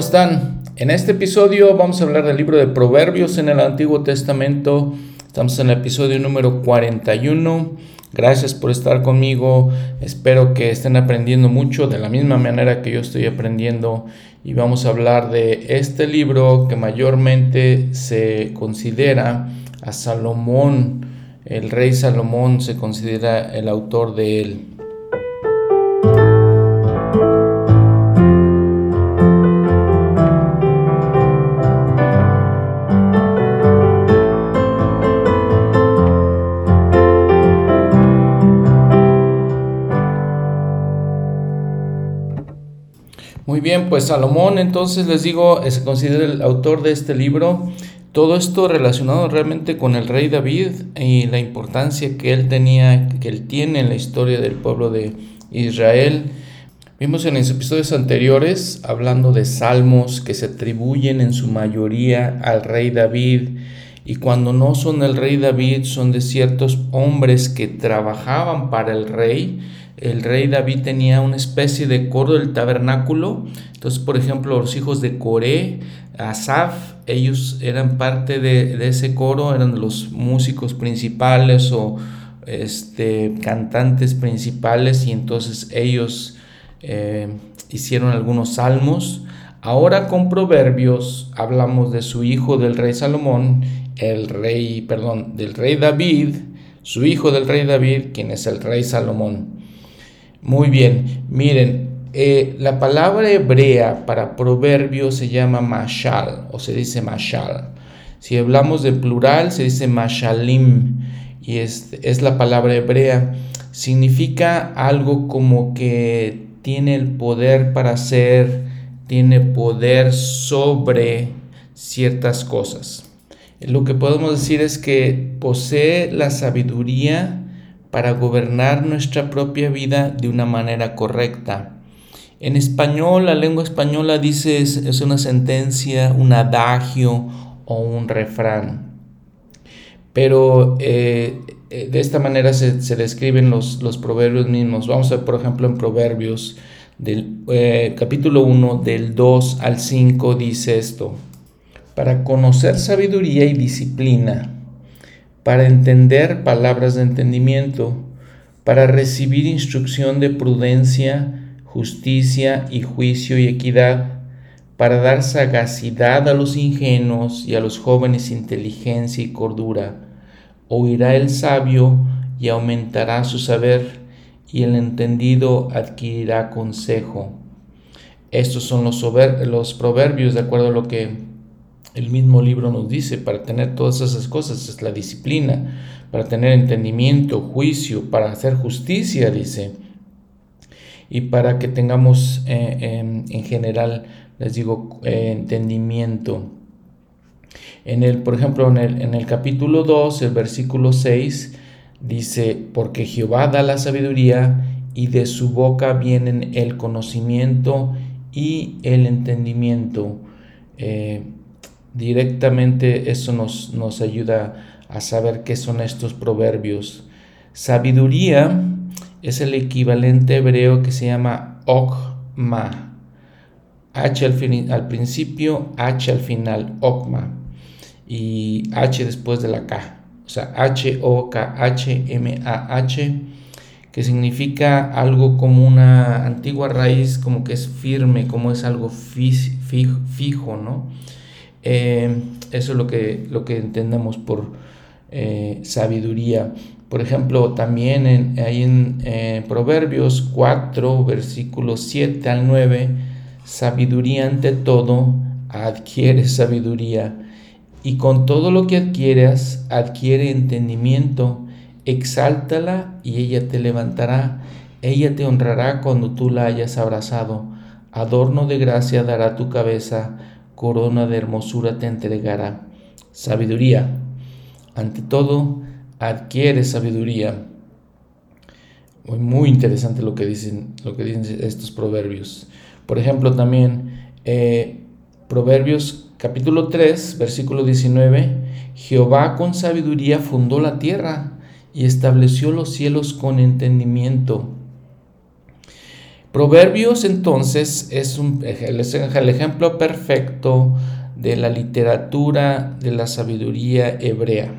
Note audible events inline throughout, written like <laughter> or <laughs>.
¿cómo están? En este episodio vamos a hablar del libro de Proverbios en el Antiguo Testamento. Estamos en el episodio número 41. Gracias por estar conmigo. Espero que estén aprendiendo mucho de la misma manera que yo estoy aprendiendo. Y vamos a hablar de este libro que mayormente se considera a Salomón. El rey Salomón se considera el autor de él. Bien, pues Salomón entonces les digo, se considera el autor de este libro. Todo esto relacionado realmente con el rey David y la importancia que él tenía, que él tiene en la historia del pueblo de Israel. Vimos en los episodios anteriores hablando de salmos que se atribuyen en su mayoría al rey David y cuando no son el rey David son de ciertos hombres que trabajaban para el rey el rey David tenía una especie de coro del tabernáculo. Entonces, por ejemplo, los hijos de Coré, Asaf, ellos eran parte de, ese coro, eran los músicos principales o este, cantantes principales y entonces ellos eh, hicieron algunos salmos. Ahora con Proverbios hablamos de su hijo del rey Salomón, el rey, perdón, del rey David, su hijo del rey David, quien es el rey Salomón. Muy bien, miren, eh, la palabra hebrea para proverbio se llama mashal o se dice mashal. Si hablamos de plural se dice mashalim y es, es la palabra hebrea. Significa algo como que tiene el poder para hacer, tiene poder sobre ciertas cosas. Lo que podemos decir es que posee la sabiduría para gobernar nuestra propia vida de una manera correcta. En español, la lengua española dice es, una sentencia, un adagio o un refrán. Pero eh, eh, de esta manera se, describen los, los, proverbios mismos. Vamos a ver, por ejemplo, en Proverbios del eh, capítulo 1, del 2 al 5, dice esto. Para conocer sabiduría y disciplina para entender palabras de entendimiento, para recibir instrucción de prudencia, justicia y juicio y equidad, para dar sagacidad a los ingenuos y a los jóvenes inteligencia y cordura. Oirá el sabio y aumentará su saber, y el entendido adquirirá consejo. Estos son los, proverbios de acuerdo a lo que el mismo libro nos dice, para tener todas esas cosas es la disciplina, para tener entendimiento, juicio, para hacer justicia, dice. Y para que tengamos eh, en general, les digo, eh, entendimiento. En el, por ejemplo, en el, en el capítulo 2, el versículo 6, dice, porque Jehová da la sabiduría y de su boca vienen el conocimiento y el entendimiento. Eh, Directamente eso nos, nos ayuda a saber qué son estos proverbios. Sabiduría es el equivalente hebreo que se llama okma. H al, al principio, H al final, okma. Y H después de la K. O sea, H-O-K-H-M-A-H, que significa algo como una antigua raíz, como que es firme, como es algo fijo, ¿no? Eh, eso es lo que, lo que entendemos por eh, sabiduría. Por ejemplo, también en, en eh, Proverbios 4, versículos 7 al 9, sabiduría ante todo, adquiere sabiduría. Y con todo lo que adquieras, adquiere entendimiento, exáltala y ella te levantará. Ella te honrará cuando tú la hayas abrazado. Adorno de gracia dará tu cabeza corona de hermosura te entregará. Sabiduría. Ante todo, adquiere sabiduría. Muy, interesante lo que, dicen, lo que dicen estos proverbios. Por ejemplo, también eh, Proverbios capítulo 3, versículo 19. Jehová con sabiduría fundó la tierra y estableció los cielos con entendimiento. Proverbios entonces es, un, el ejemplo perfecto de la literatura de la sabiduría hebrea.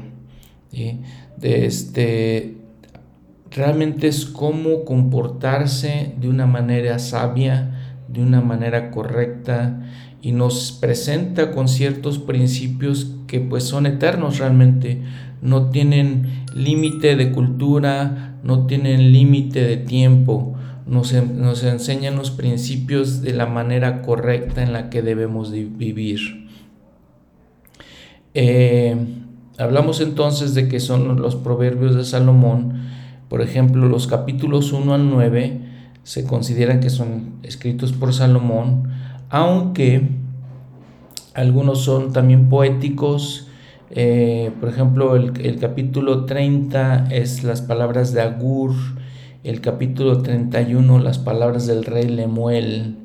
De este, realmente es cómo comportarse de una manera sabia, de una manera correcta y nos presenta con ciertos principios que pues son eternos realmente, no tienen límite de cultura, no tienen límite de tiempo, nos, nos enseñan los principios de la manera correcta en la que debemos vivir. Eh, hablamos entonces de que son los proverbios de Salomón, por ejemplo, los capítulos 1 al 9 se consideran que son escritos por Salomón, aunque algunos son también poéticos. Eh, por ejemplo, el, capítulo 30 es las palabras de Agur, el capítulo 31 las palabras del rey Lemuel,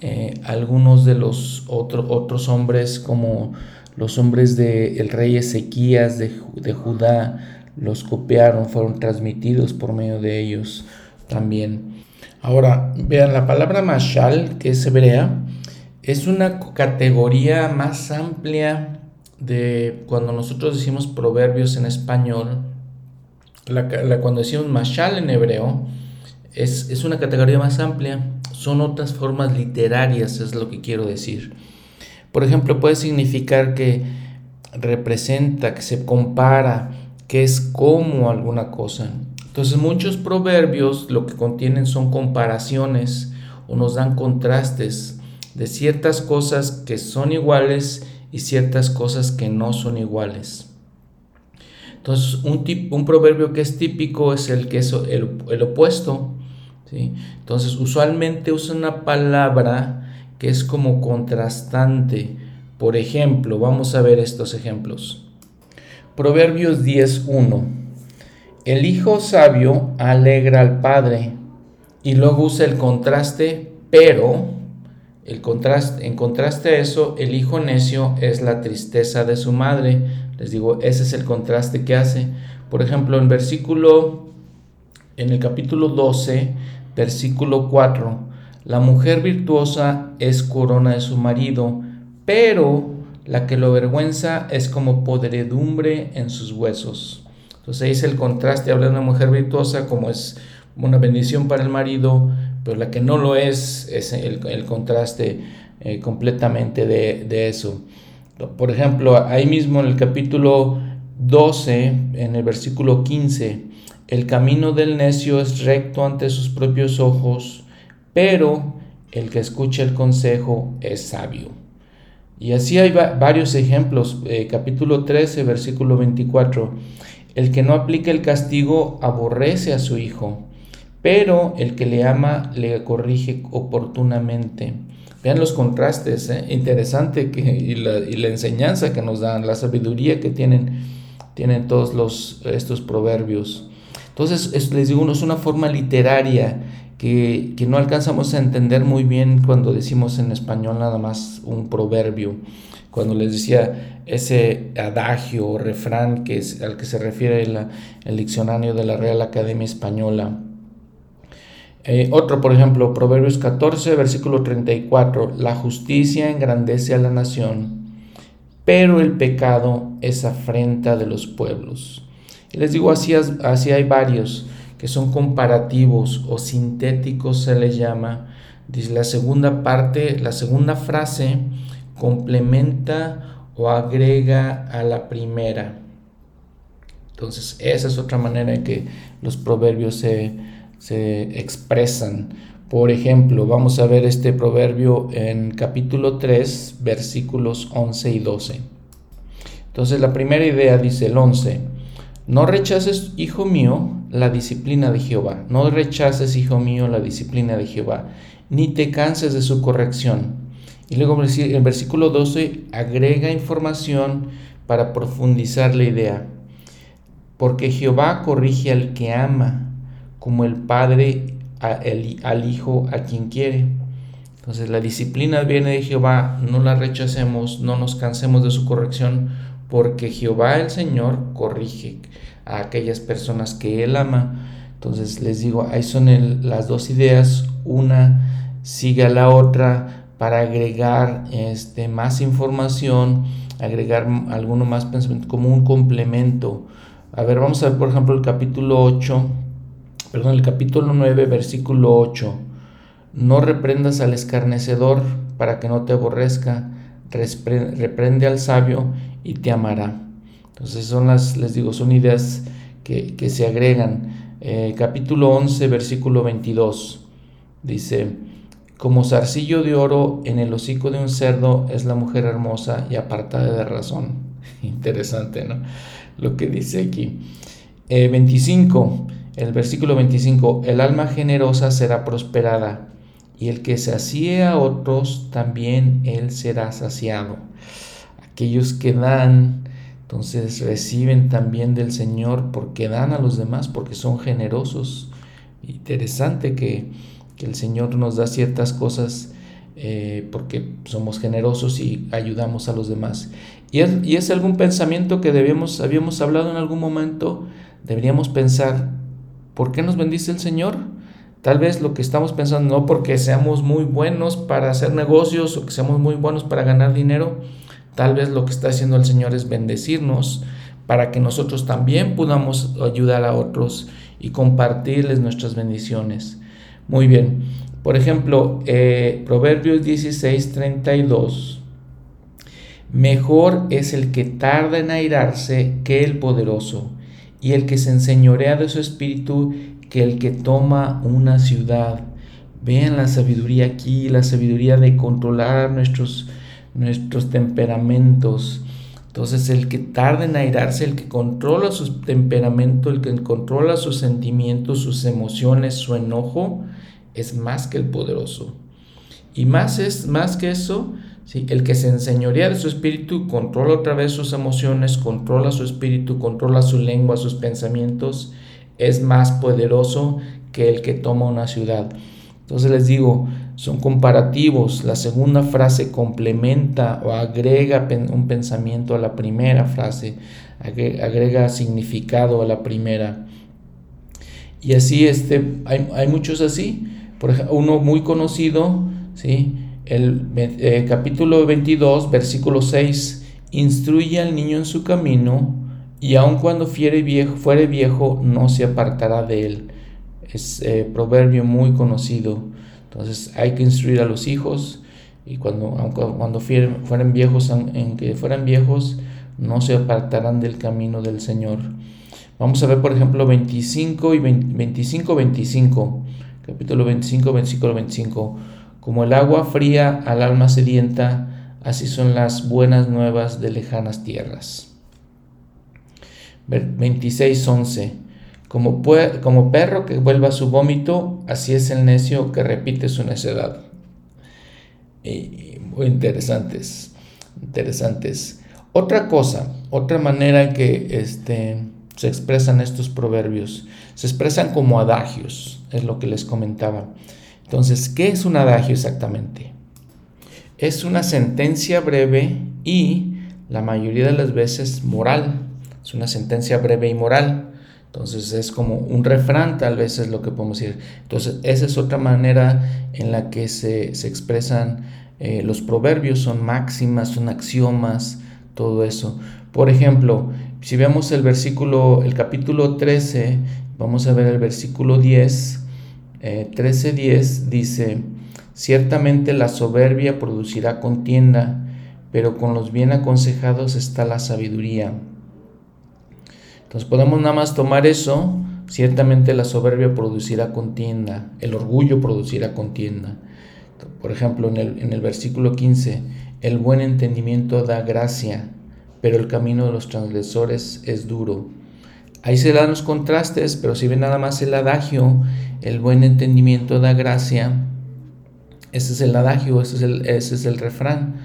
eh, algunos de los otros hombres como los hombres del rey Ezequías de, de Judá los copiaron, fueron transmitidos por medio de ellos también. Ahora, vean, la palabra mashal, que es hebrea, es una categoría más amplia de cuando nosotros decimos proverbios en español. Cuando decimos mashal en hebreo, es, es una categoría más amplia. Son otras formas literarias, es lo que quiero decir. Por ejemplo, puede significar que representa, que se compara, que es como alguna cosa. Entonces muchos proverbios lo que contienen son comparaciones o nos dan contrastes de ciertas cosas que son iguales y ciertas cosas que no son iguales. Entonces un, un proverbio que es típico es el que es el, opuesto. ¿sí? Entonces usualmente usa una palabra que es como contrastante. Por ejemplo, vamos a ver estos ejemplos. Proverbios 10.1 el hijo sabio alegra al padre y luego usa el contraste, pero el contraste, en contraste a eso, el hijo necio es la tristeza de su madre. Les digo, ese es el contraste que hace. Por ejemplo, en versículo, en el capítulo 12, versículo 4, la mujer virtuosa es corona de su marido, pero la que lo avergüenza es como podredumbre en sus huesos. Entonces ahí es el contraste, habla de una mujer virtuosa como es una bendición para el marido, pero la que no lo es, es el, contraste eh, completamente de, eso. Por ejemplo, ahí mismo en el capítulo 12, en el versículo 15, el camino del necio es recto ante sus propios ojos, pero el que escucha el consejo es sabio. Y así hay varios ejemplos. Eh, capítulo 13, versículo 24. El que no aplica el castigo aborrece a su hijo, pero el que le ama le corrige oportunamente. Vean los contrastes, ¿eh? interesante que, y, la, enseñanza que nos dan, la sabiduría que tienen, tienen todos los, estos proverbios. Entonces, les digo, es una forma literaria que, que, no alcanzamos a entender muy bien cuando decimos en español nada más un proverbio cuando les decía ese adagio o refrán que al que se refiere el, diccionario de la Real Academia Española. Eh, otro, por ejemplo, Proverbios 14, versículo 34, la justicia engrandece a la nación, pero el pecado es afrenta de los pueblos. Y les digo, así, así hay varios que son comparativos o sintéticos se les llama. Dice la segunda parte, la segunda frase complementa o agrega a la primera. Entonces, esa es otra manera en que los proverbios se, expresan. Por ejemplo, vamos a ver este proverbio en capítulo 3, versículos 11 y 12. Entonces, la primera idea dice el 11, no rechaces, hijo mío, la disciplina de Jehová. No rechaces, hijo mío, la disciplina de Jehová, ni te canses de su corrección y luego el versículo 12 agrega información para profundizar la idea. Porque Jehová corrige al que ama, como el Padre al Hijo a quien quiere. Entonces la disciplina viene de Jehová, no la rechacemos, no nos cansemos de su corrección, porque Jehová el Señor corrige a aquellas personas que Él ama. Entonces les digo, ahí son las dos ideas. una sigue a la otra para agregar este, más información, agregar alguno más pensamiento como un complemento. A ver, vamos a ver por ejemplo el capítulo 8, perdón, el capítulo 9, versículo 8. No reprendas al escarnecedor para que no te aborrezca, reprende al sabio y te amará. Entonces son las, les digo, son ideas que, se agregan. Eh, capítulo 11, versículo 22. Dice, como zarcillo de oro en el hocico de un cerdo es la mujer hermosa y apartada de razón. <laughs> Interesante, ¿no? Lo que dice aquí. 25, eh, el versículo 25, el alma generosa será prosperada y el que sacie a otros, también él será saciado. Aquellos que dan, entonces reciben también del Señor porque dan a los demás, porque son generosos. Interesante que, el Señor nos da ciertas cosas eh, porque somos generosos y ayudamos a los demás. Y es, y es algún pensamiento que debíamos, habíamos hablado en algún momento, deberíamos pensar, ¿por qué nos bendice el Señor? Tal vez lo que estamos pensando no porque seamos muy buenos para hacer negocios o que seamos muy buenos para ganar dinero, tal vez lo que está haciendo el Señor es bendecirnos para que nosotros también podamos ayudar a otros y compartirles nuestras bendiciones. Muy bien, por ejemplo, eh, Proverbios 16, 32. Mejor es el que tarda en airarse que el poderoso, y el que se enseñorea de su espíritu que el que toma una ciudad. Vean la sabiduría aquí, la sabiduría de controlar nuestros, nuestros temperamentos. Entonces el que tarda en airarse, el que controla su temperamento, el que controla sus sentimientos, sus emociones, su enojo, es más que el poderoso. Y más es más que eso, ¿sí? el que se enseñorea de su espíritu, controla otra vez sus emociones, controla su espíritu, controla su lengua, sus pensamientos, es más poderoso que el que toma una ciudad. Entonces les digo, son comparativos. La segunda frase complementa o agrega un pensamiento a la primera frase, agrega significado a la primera. Y así este, hay, muchos así. Por ejemplo, uno muy conocido, ¿sí? El eh, capítulo 22, versículo 6, instruye al niño en su camino y aun cuando fuere viejo, fuere viejo no se apartará de él. Es eh, proverbio muy conocido. Entonces hay que instruir a los hijos y cuando, cuando fueren viejos, en que fueran viejos, no se apartarán del camino del Señor. Vamos a ver, por ejemplo, 25 y 25, 25, capítulo 25, versículo 25. Como el agua fría al alma sedienta, así son las buenas nuevas de lejanas tierras. 26.11. Como, como perro que vuelva su vómito, así es el necio que repite su necedad. Y, muy interesantes, interesantes. Otra cosa, otra manera en que este, se expresan estos proverbios, se expresan como adagios, es lo que les comentaba. Entonces, ¿qué es un adagio exactamente? Es una sentencia breve y la mayoría de las veces moral es una sentencia breve y moral. Entonces es como un refrán, tal vez es lo que podemos decir. Entonces esa es otra manera en la que se, expresan eh, los proverbios, son máximas, son axiomas, todo eso. Por ejemplo, si vemos el versículo, el capítulo 13, vamos a ver el versículo 10, eh, 13.10 dice, ciertamente la soberbia producirá contienda, pero con los bien aconsejados está la sabiduría. Entonces podemos nada más tomar eso, ciertamente la soberbia producirá contienda, el orgullo producirá contienda. Por ejemplo, en el, en el versículo 15, el buen entendimiento da gracia, pero el camino de los transgresores es duro. Ahí se dan los contrastes, pero si ven nada más el adagio, el buen entendimiento da gracia, ese es el adagio, ese es el, ese es el refrán.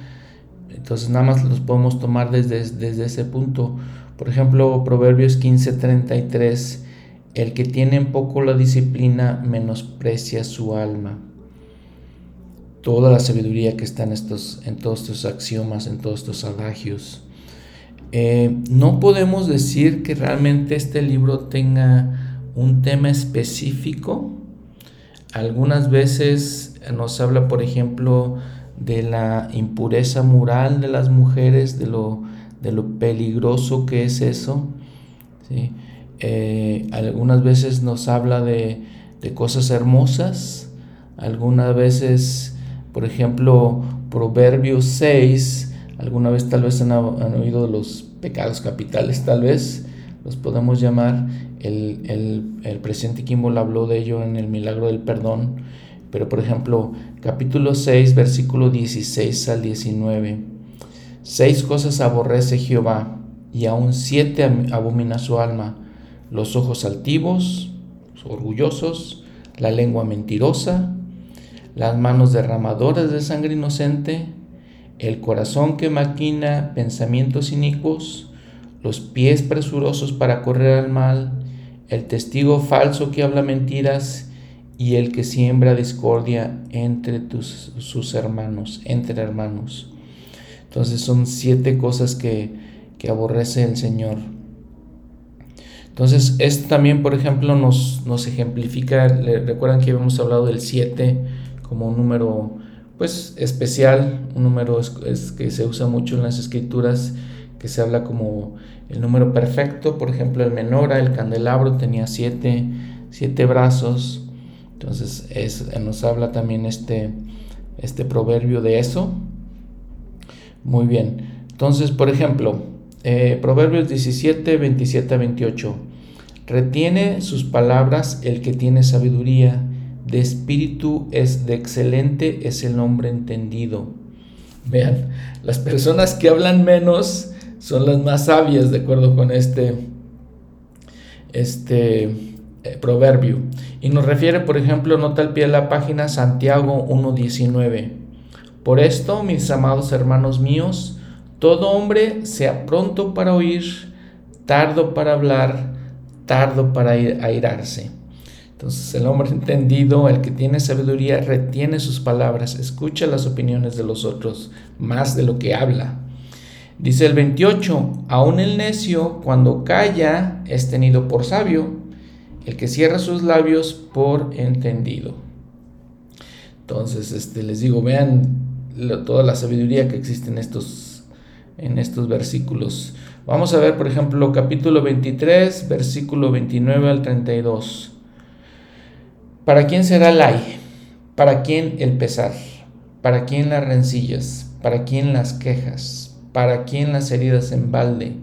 Entonces nada más los podemos tomar desde, desde ese punto. Por ejemplo, Proverbios 15:33, el que tiene en poco la disciplina menosprecia su alma. Toda la sabiduría que está en, estos, en todos estos axiomas, en todos estos adagios. Eh, no podemos decir que realmente este libro tenga un tema específico. Algunas veces nos habla, por ejemplo, de la impureza moral de las mujeres, de lo, de lo peligroso que es eso. Eh, algunas veces nos habla de, de cosas hermosas, algunas veces, por ejemplo, Proverbios 6, alguna vez tal vez han, oído de los pecados capitales, tal vez los podemos llamar. El, el, el presidente Kimball habló de ello en el milagro del perdón, pero por ejemplo, capítulo 6, versículo 16 al 19. Seis cosas aborrece Jehová, y aún siete abomina su alma, los ojos altivos, orgullosos, la lengua mentirosa, las manos derramadoras de sangre inocente, el corazón que maquina pensamientos inicuos, los pies presurosos para correr al mal, el testigo falso que habla mentiras y el que siembra discordia entre tus, sus hermanos, entre hermanos. Entonces son siete cosas que, que aborrece el Señor. Entonces, esto también, por ejemplo, nos, nos ejemplifica, recuerdan que habíamos hablado del 7 como un número pues especial, un número es, que se usa mucho en las escrituras, que se habla como el número perfecto, por ejemplo el menora, el candelabro tenía siete, siete brazos, entonces es, nos habla también este, este proverbio de eso. Muy bien, entonces por ejemplo, eh, Proverbios 17, 27 28, retiene sus palabras el que tiene sabiduría, de espíritu es de excelente es el hombre entendido. Vean, las personas que hablan menos son las más sabias, de acuerdo con este, este eh, proverbio. Y nos refiere, por ejemplo, nota al pie de la página Santiago 1.19. Por esto, mis amados hermanos míos, todo hombre sea pronto para oír, tardo para hablar, tardo para airarse entonces el hombre entendido, el que tiene sabiduría, retiene sus palabras, escucha las opiniones de los otros más de lo que habla. Dice el 28, aún el necio cuando calla es tenido por sabio, el que cierra sus labios por entendido. Entonces, este, les digo, vean toda la sabiduría que existe en estos, en estos versículos. Vamos a ver, por ejemplo, capítulo 23, versículo 29 al 32. ¿Para quién será el ay? ¿Para quién el pesar? ¿Para quién las rencillas? ¿Para quién las quejas? ¿Para quién las heridas en balde?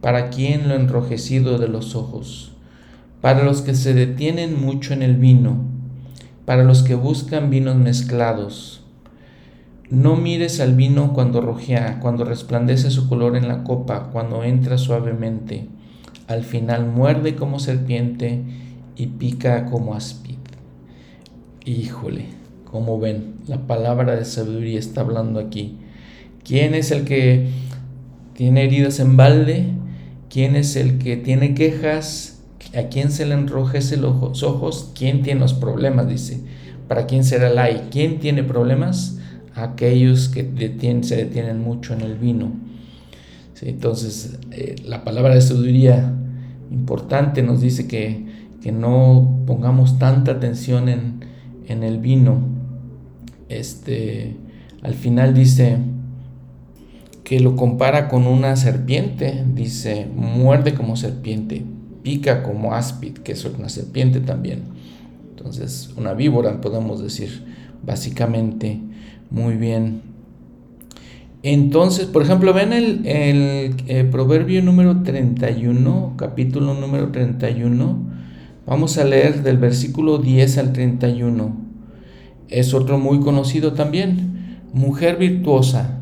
¿Para quién lo enrojecido de los ojos? Para los que se detienen mucho en el vino, para los que buscan vinos mezclados. No mires al vino cuando rojea, cuando resplandece su color en la copa, cuando entra suavemente. Al final muerde como serpiente y pica como aspid. Híjole, como ven, la palabra de sabiduría está hablando aquí. ¿Quién es el que tiene heridas en balde? ¿Quién es el que tiene quejas? ¿A quién se le enrojece los ojos? ¿Quién tiene los problemas? Dice. ¿Para quién será el ay? ¿Quién tiene problemas? Aquellos que se detienen mucho en el vino. entonces, eh, la palabra de sabiduría importante nos dice que, que no pongamos tanta atención en, en el vino, este, al final dice que lo compara con una serpiente, dice, muerde como serpiente, pica como áspid, que es una serpiente también. Entonces, una víbora, podemos decir, básicamente, muy bien. Entonces, por ejemplo, ven el, el, el proverbio número 31, capítulo número 31, Vamos a leer del versículo 10 al 31. Es otro muy conocido también. Mujer virtuosa,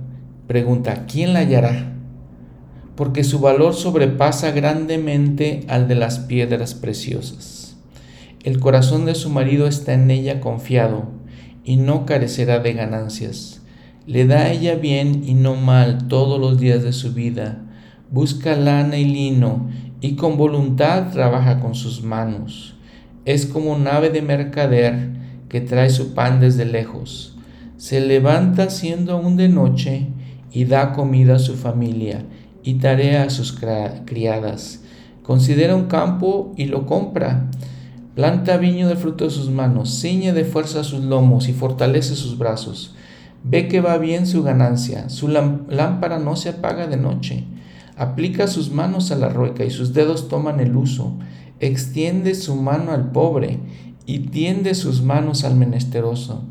pregunta, ¿quién la hallará? Porque su valor sobrepasa grandemente al de las piedras preciosas. El corazón de su marido está en ella confiado y no carecerá de ganancias. Le da a ella bien y no mal todos los días de su vida. Busca lana y lino y con voluntad trabaja con sus manos. Es como nave de mercader que trae su pan desde lejos. Se levanta siendo aún de noche y da comida a su familia y tarea a sus criadas. Considera un campo y lo compra. Planta viño del fruto de sus manos, ciñe de fuerza sus lomos y fortalece sus brazos. Ve que va bien su ganancia, su lámpara no se apaga de noche. Aplica sus manos a la rueca y sus dedos toman el uso. Extiende su mano al pobre y tiende sus manos al menesteroso.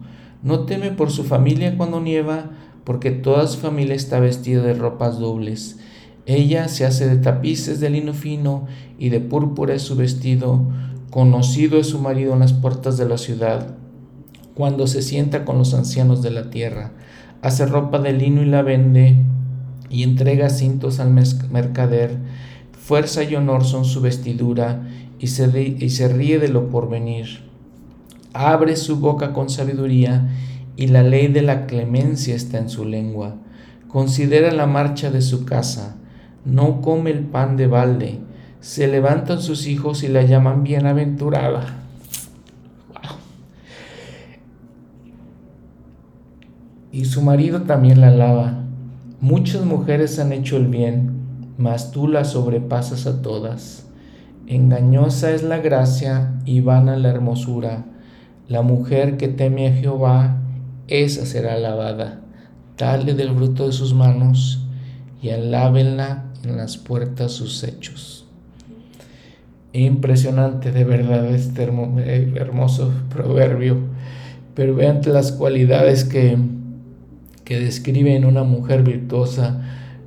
No teme por su familia cuando nieva, porque toda su familia está vestida de ropas dobles. Ella se hace de tapices de lino fino y de púrpura es su vestido. Conocido es su marido en las puertas de la ciudad, cuando se sienta con los ancianos de la tierra. Hace ropa de lino y la vende, y entrega cintos al mercader. Fuerza y honor son su vestidura, y se, y se ríe de lo porvenir. Abre su boca con sabiduría, y la ley de la clemencia está en su lengua. Considera la marcha de su casa, no come el pan de balde se levantan sus hijos y la llaman bienaventurada. Y su marido también la alaba. Muchas mujeres han hecho el bien, mas tú la sobrepasas a todas. Engañosa es la gracia y vana la hermosura. La mujer que teme a Jehová, esa será alabada. Dale del fruto de sus manos y alábenla en las puertas sus hechos. Impresionante de verdad este eh, hermoso proverbio. Pero vean las cualidades que, que describe en una mujer virtuosa,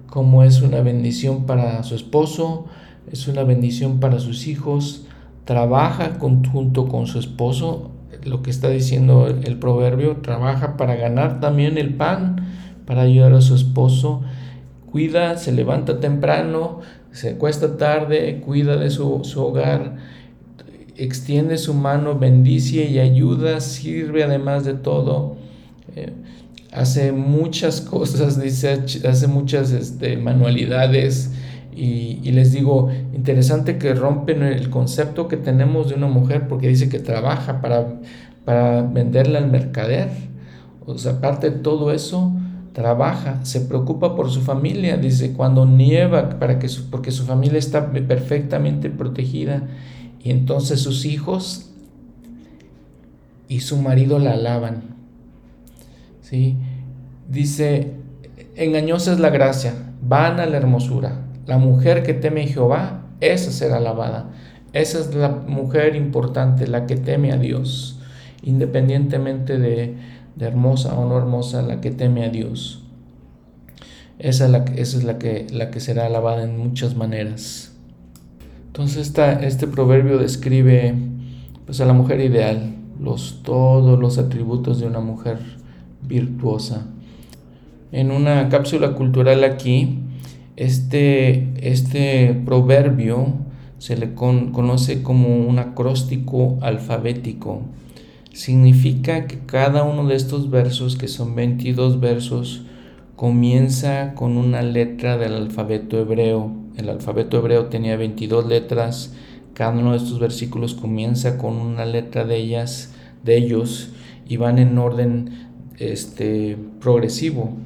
como es una bendición para su esposo, es una bendición para sus hijos, trabaja junto con su esposo, lo que está diciendo el proverbio, trabaja para ganar también el pan, para ayudar a su esposo, cuida, se levanta temprano, se acuesta tarde, cuida de su, hogar, extiende su mano, bendice y ayuda, sirve además de todo. Eh, hace muchas cosas, dice, hace muchas este, manualidades y, y, les digo, interesante que rompen el concepto que tenemos de una mujer porque dice que trabaja para, para venderle al mercader. O sea, aparte de todo eso, trabaja, se preocupa por su familia, dice, cuando nieva, para que porque su familia está perfectamente protegida, y entonces sus hijos y su marido la alaban. ¿Sí? Dice, engañosa es la gracia, vana la hermosura. La mujer que teme a Jehová, esa será alabada. Esa es la mujer importante, la que teme a Dios, independientemente de, de hermosa o no hermosa, la que teme a Dios. Esa es la, esa es la, que, la que será alabada en muchas maneras. Entonces esta, este proverbio describe pues, a la mujer ideal, los, todos los atributos de una mujer virtuosa. En una cápsula cultural aquí, este, este proverbio se le conoce como un acróstico alfabético significa que cada uno de estos versos, que son 22 versos, comienza con una letra del alfabeto hebreo. El alfabeto hebreo tenía 22 letras, cada uno de estos versículos comienza con una letra de ellas, de ellos, y van en orden este, progresivo.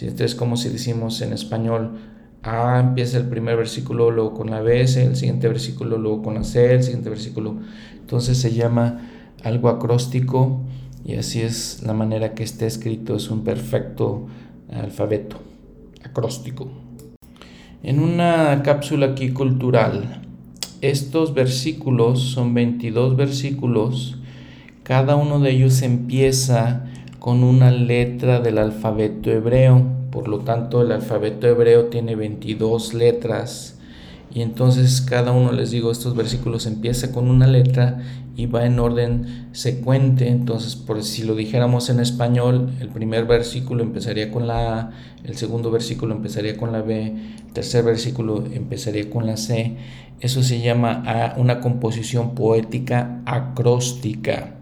Es como si decimos en español, A empieza el primer versículo, luego con la B, el siguiente versículo, luego con la C, el siguiente versículo. Entonces se llama algo acróstico y así es la manera que está escrito, es un perfecto alfabeto acróstico. En una cápsula aquí cultural, estos versículos son 22 versículos, cada uno de ellos empieza con una letra del alfabeto hebreo, por lo tanto el alfabeto hebreo tiene 22 letras y entonces cada uno, les digo, estos versículos empieza con una letra y va en orden secuente. Entonces, por si lo dijéramos en español, el primer versículo empezaría con la A, el segundo versículo empezaría con la B, el tercer versículo empezaría con la C. Eso se llama una composición poética acróstica.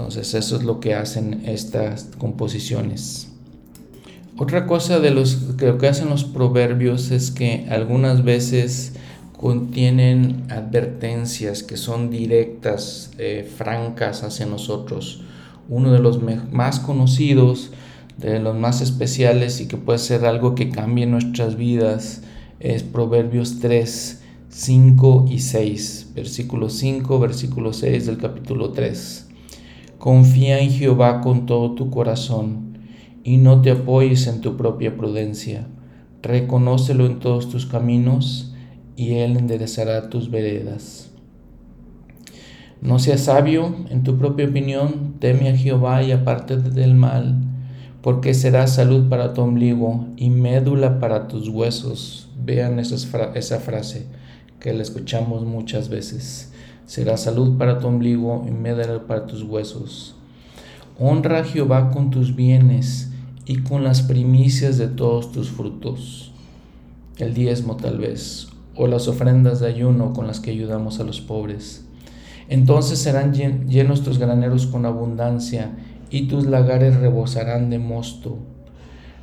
Entonces, eso es lo que hacen estas composiciones. Otra cosa de los que lo que hacen los proverbios es que algunas veces contienen advertencias que son directas, eh, francas hacia nosotros. Uno de los más conocidos, de los más especiales y que puede ser algo que cambie nuestras vidas es Proverbios 3, 5 y 6, versículo 5, versículo 6 del capítulo 3. Confía en Jehová con todo tu corazón y no te apoyes en tu propia prudencia. Reconócelo en todos tus caminos y Él enderezará tus veredas. No seas sabio en tu propia opinión, teme a Jehová y apártate del mal, porque será salud para tu ombligo y médula para tus huesos. Vean esa frase que la escuchamos muchas veces. Será salud para tu ombligo y médula para tus huesos. Honra a Jehová con tus bienes y con las primicias de todos tus frutos. El diezmo tal vez, o las ofrendas de ayuno con las que ayudamos a los pobres. Entonces serán llenos tus graneros con abundancia y tus lagares rebosarán de mosto.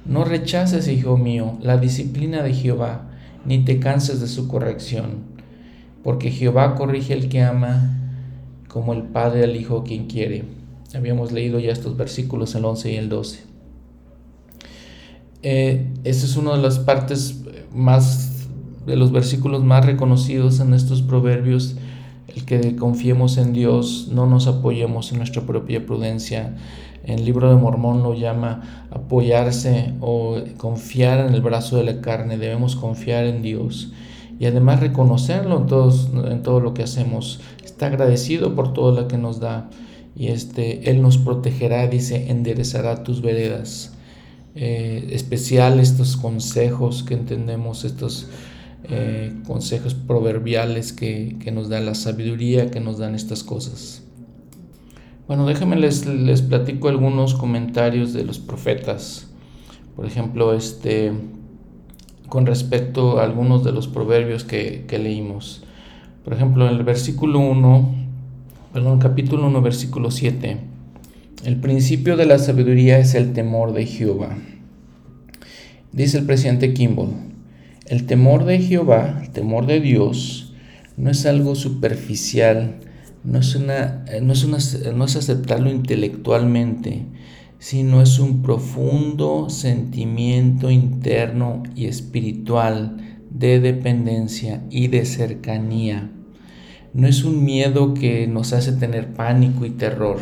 No rechaces, hijo mío, la disciplina de Jehová, ni te canses de su corrección, porque Jehová corrige al que ama, como el Padre al Hijo quien quiere. Habíamos leído ya estos versículos, el 11 y el 12. Eh, esa es una de las partes más, de los versículos más reconocidos en estos proverbios, el que confiemos en Dios, no nos apoyemos en nuestra propia prudencia. El libro de Mormón lo llama apoyarse o confiar en el brazo de la carne, debemos confiar en Dios y además reconocerlo en, todos, en todo lo que hacemos. Está agradecido por todo lo que nos da y este, Él nos protegerá, dice, enderezará tus veredas. Eh, especial estos consejos que entendemos, estos eh, consejos proverbiales que, nos da la sabiduría, que nos dan estas cosas. Bueno, déjenme les, les platico algunos comentarios de los profetas. Por ejemplo, este, con respecto a algunos de los proverbios que, que leímos. Por ejemplo, en el versículo 1, perdón, capítulo 1, versículo 7 el principio de la sabiduría es el temor de Jehová. Dice el presidente Kimball, el temor de Jehová, el temor de Dios, no es algo superficial, no es, una, no es, no es aceptarlo intelectualmente, sino es un profundo sentimiento interno y espiritual de dependencia y de cercanía. No es un miedo que nos hace tener pánico y terror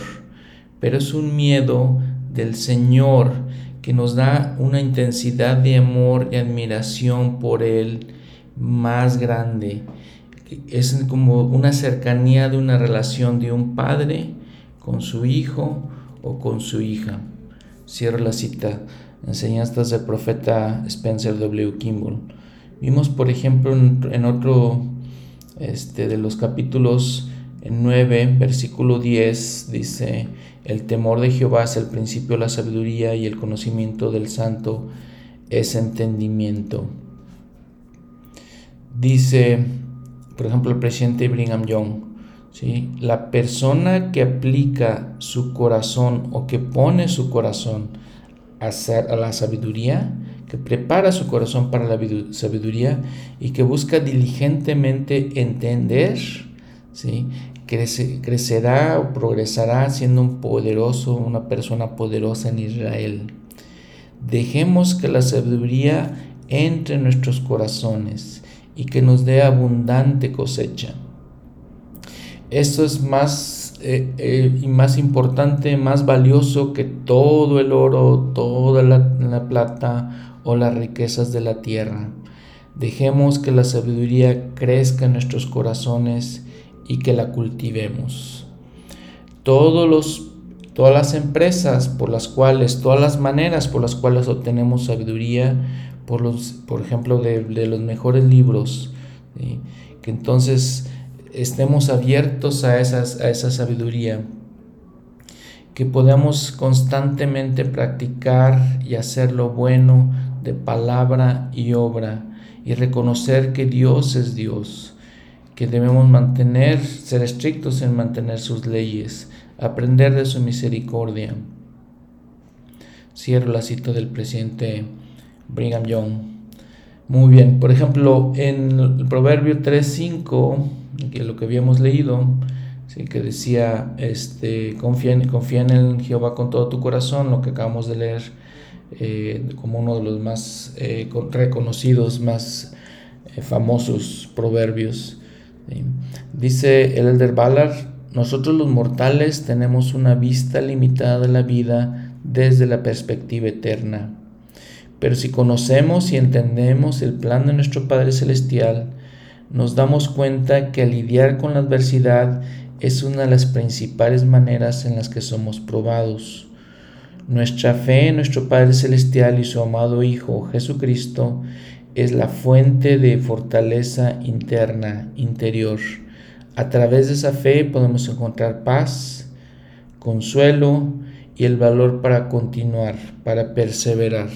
pero es un miedo del Señor que nos da una intensidad de amor y admiración por Él más grande. Es como una cercanía de una relación de un padre con su hijo o con su hija. Cierro la cita. Enseñanzas del profeta Spencer W. Kimball. Vimos, por ejemplo, en, otro este, de los capítulos 9, versículo 10, dice, el temor de Jehová es el principio de la sabiduría y el conocimiento del santo es entendimiento. Dice, por ejemplo, el presidente Brigham Young, ¿sí? la persona que aplica su corazón o que pone su corazón a, a la sabiduría, que prepara su corazón para la sabiduría y que busca diligentemente entender, ¿sí? crecerá o progresará siendo un poderoso, una persona poderosa en Israel. Dejemos que la sabiduría entre en nuestros corazones y que nos dé abundante cosecha. Esto es más eh, eh, y más importante, más valioso que todo el oro, toda la plata o las riquezas de la tierra. Dejemos que la sabiduría crezca en nuestros corazones y que la cultivemos. Todos los, todas las empresas por las cuales, todas las maneras por las cuales obtenemos sabiduría, por, los, por ejemplo, de, los mejores libros, que entonces estemos abiertos a, esas, a esa sabiduría, que podamos constantemente practicar y hacer lo bueno de palabra y obra y reconocer que Dios es Dios que debemos mantener, ser estrictos en mantener sus leyes, aprender de su misericordia. Cierro la cita del presidente Brigham Young. Muy bien, por ejemplo, en el Proverbio 3.5, que lo que habíamos leído, ¿sí? que decía, este, confía, en, confía en Jehová con todo tu corazón, lo que acabamos de leer eh, como uno de los más eh, reconocidos, más eh, famosos proverbios. Dice el Elder Ballard, nosotros los mortales tenemos una vista limitada de la vida desde la perspectiva eterna. Pero si conocemos y entendemos el plan de nuestro Padre Celestial, nos damos cuenta que lidiar con la adversidad es una de las principales maneras en las que somos probados. Nuestra fe en nuestro Padre Celestial y su amado Hijo Jesucristo es la fuente de fortaleza interna, interior. A través de esa fe podemos encontrar paz, consuelo y el valor para continuar, para perseverar.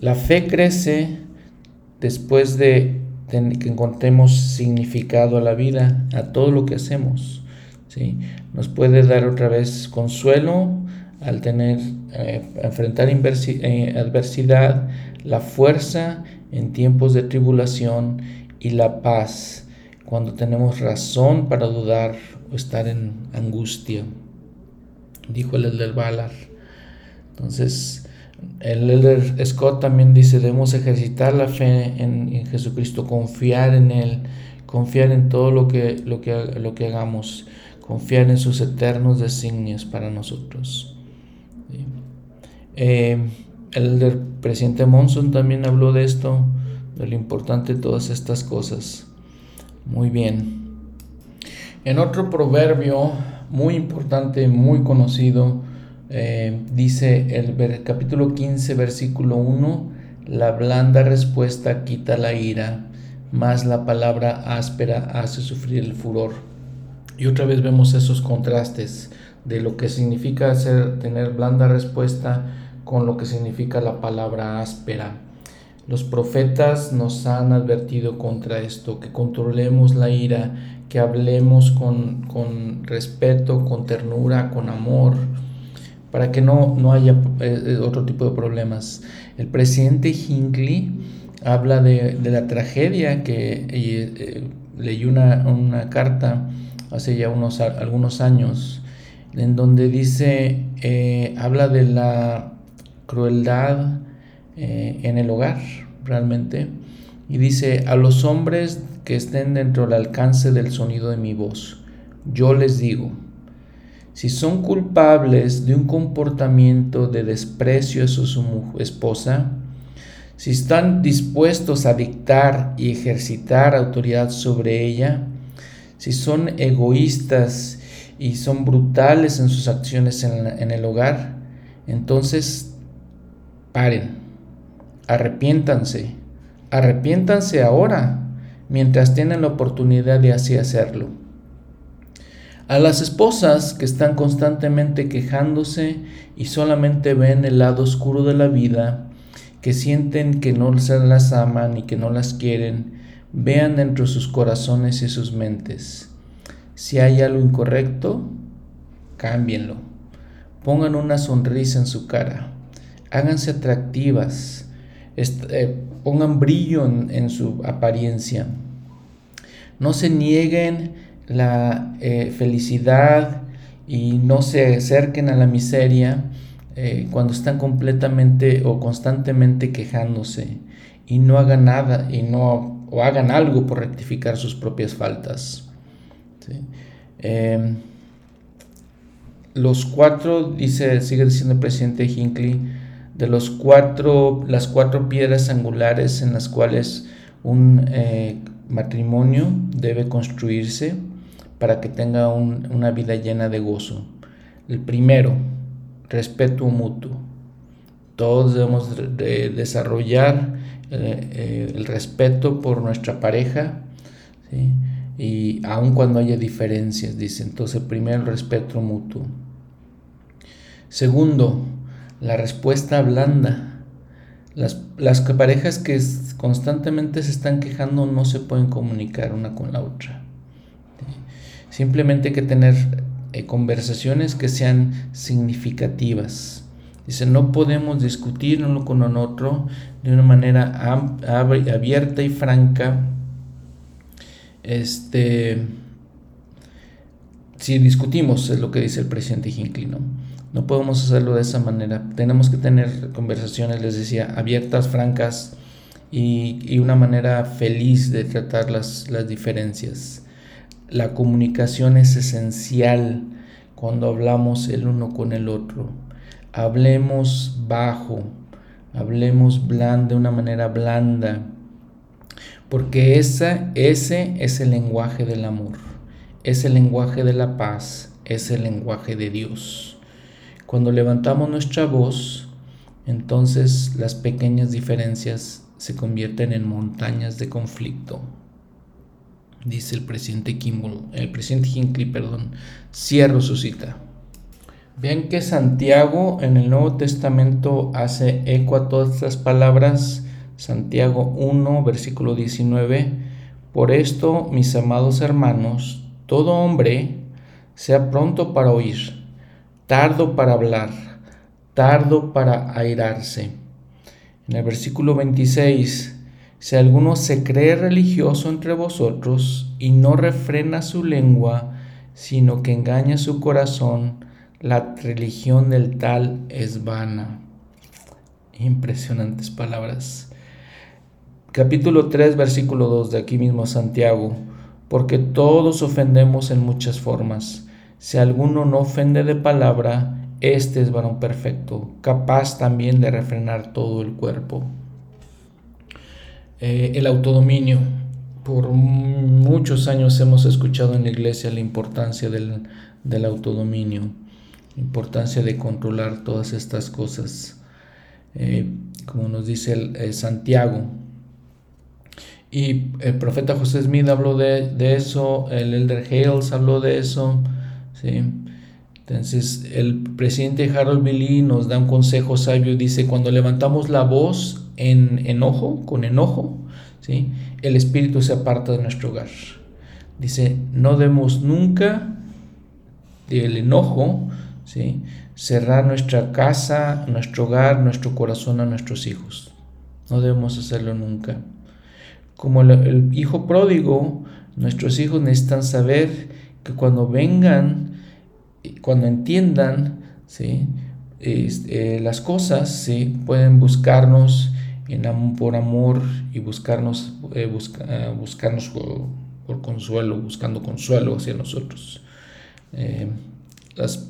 La fe crece después de que encontremos significado a la vida, a todo lo que hacemos. ¿sí? Nos puede dar otra vez consuelo al tener, eh, enfrentar eh, adversidad, la fuerza en tiempos de tribulación y la paz cuando tenemos razón para dudar o estar en angustia, dijo el Elder Ballard. Entonces, el Elder Scott también dice, debemos ejercitar la fe en, Jesucristo, confiar en Él, confiar en todo lo que, lo, que, lo que hagamos, confiar en sus eternos designios para nosotros. Eh, el presidente Monson también habló de esto, de lo importante de todas estas cosas. Muy bien. En otro proverbio muy importante, muy conocido, eh, dice el capítulo 15, versículo 1, la blanda respuesta quita la ira, más la palabra áspera hace sufrir el furor. Y otra vez vemos esos contrastes de lo que significa hacer, tener blanda respuesta con lo que significa la palabra áspera. Los profetas nos han advertido contra esto, que controlemos la ira, que hablemos con, con respeto, con ternura, con amor, para que no, no haya eh, otro tipo de problemas. El presidente Hinckley habla de, la tragedia que eh, leí una, una, carta hace ya unos algunos años en donde dice eh, habla de la crueldad eh, en el hogar, realmente. Y dice, a los hombres que estén dentro del alcance del sonido de mi voz, yo les digo, si son culpables de un comportamiento de desprecio a su esposa, si están dispuestos a dictar y ejercitar autoridad sobre ella, si son egoístas y son brutales en sus acciones en, en el hogar, entonces paren, arrepiéntanse, arrepiéntanse ahora, mientras tienen la oportunidad de así hacerlo. A las esposas que están constantemente quejándose y solamente ven el lado oscuro de la vida, que sienten que no las aman y que no las quieren, vean dentro de sus corazones y sus mentes. Si hay algo incorrecto, cámbienlo. Pongan una sonrisa en su cara háganse atractivas, eh, pongan brillo en, su apariencia. No se nieguen la eh, felicidad y no se acerquen a la miseria eh, cuando están completamente o constantemente quejándose y no hagan nada y no o hagan algo por rectificar sus propias faltas. Em, los cuatro, dice, sigue diciendo el presidente Hinckley, de los cuatro, las cuatro piedras angulares en las cuales un eh, matrimonio debe construirse para que tenga una vida llena de gozo. El primero, respeto mutuo. Todos debemos de desarrollar eh, eh, el respeto por nuestra pareja, y aun cuando haya diferencias, dice. Entonces, primero, el respeto mutuo. Segundo, la respuesta blanda. Las, las parejas que constantemente se están quejando no se pueden comunicar una con la otra. Simplemente hay que tener eh, conversaciones que sean significativas. Dice, no podemos discutir uno con otro de una manera abierta y franca. Este, si discutimos, es lo que dice el presidente Hinckley, ¿no? No podemos hacerlo de esa manera. Tenemos que tener conversaciones, les decía, abiertas, francas y, una manera feliz de tratar las, las diferencias. La comunicación es esencial cuando hablamos el uno con el otro. Hablemos bajo, hablemos bland, de una manera blanda, porque esa, ese es el lenguaje del amor, es el lenguaje de la paz, es el lenguaje de Dios. Cuando levantamos nuestra voz, entonces las pequeñas diferencias se convierten en montañas de conflicto. Dice el presidente Kimball, el presidente Hinckley, perdón. Cierro su cita. Vean que Santiago en el Nuevo Testamento hace eco a todas estas palabras. Santiago 1, versículo 19. Por esto, mis amados hermanos, todo hombre sea pronto para oír, tardo para hablar, tardo para airarse. En el versículo 26, si alguno se cree religioso entre vosotros y no refrena su lengua, sino que engaña su corazón, la religión del tal es vana. Impresionantes palabras. Capítulo 3, versículo 2 de aquí mismo Santiago. Porque todos ofendemos en muchas formas. Si alguno no ofende de palabra, este es varón perfecto, capaz también de refrenar todo el cuerpo. Eh, el autodominio. Por muchos años hemos escuchado en la iglesia la importancia del, del autodominio, la importancia de controlar todas estas cosas, eh, como nos dice el, eh, Santiago. Y el profeta José Smith habló de, de eso, el Elder Hales habló de eso. ¿sí? Entonces el presidente Harold Billy nos da un consejo sabio, dice, cuando levantamos la voz en enojo, con enojo, ¿sí? el espíritu se aparta de nuestro hogar. Dice, no debemos nunca del enojo ¿sí? cerrar nuestra casa, nuestro hogar, nuestro corazón a nuestros hijos. No debemos hacerlo nunca. Como el, el hijo pródigo, nuestros hijos necesitan saber que cuando vengan, cuando entiendan ¿sí? Eh, las cosas, ¿sí? pueden buscarnos en, por amor y buscarnos, eh, eh, buscarnos por, consuelo, buscando consuelo hacia nosotros. Eh,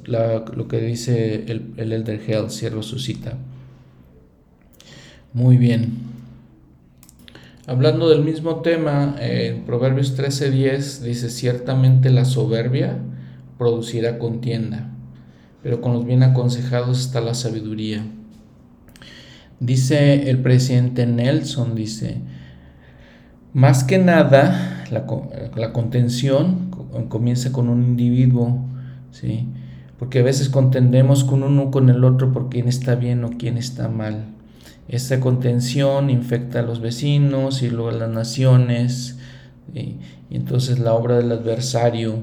lo que dice el, el Elder Hell, cierro su cita. Muy bien. Hablando del mismo tema, en Proverbios 13:10 dice, ciertamente la soberbia producirá contienda, pero con los bien aconsejados está la sabiduría. Dice el presidente Nelson, dice, más que nada, la, contención comienza con un individuo, ¿sí? Porque a veces contendemos con uno con el otro por quién está bien o quién está mal. Esta contención infecta a los vecinos y luego a las naciones, y entonces la obra del adversario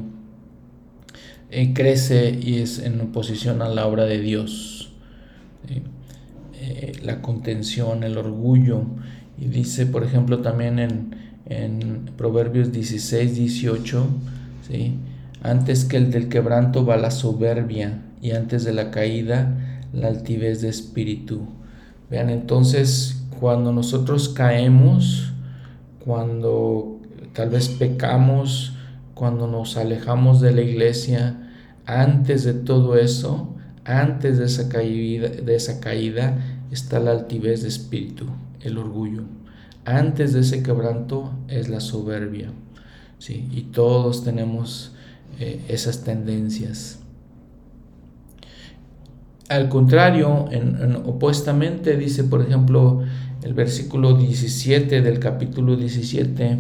eh, crece y es en oposición a la obra de Dios. Eh, la contención, el orgullo. Y dice, por ejemplo, también en, en Proverbios 16, 18, ¿sí? antes que el del quebranto va la soberbia y antes de la caída la altivez de espíritu. Vean, entonces, cuando nosotros caemos, cuando tal vez pecamos, cuando nos alejamos de la iglesia, antes de todo eso, antes de esa caída, de esa caída está la altivez de espíritu, el orgullo. Antes de ese quebranto es la soberbia. ¿sí? Y todos tenemos eh, esas tendencias. Al contrario, en, opuestamente dice, por ejemplo, el versículo 17 del capítulo 17,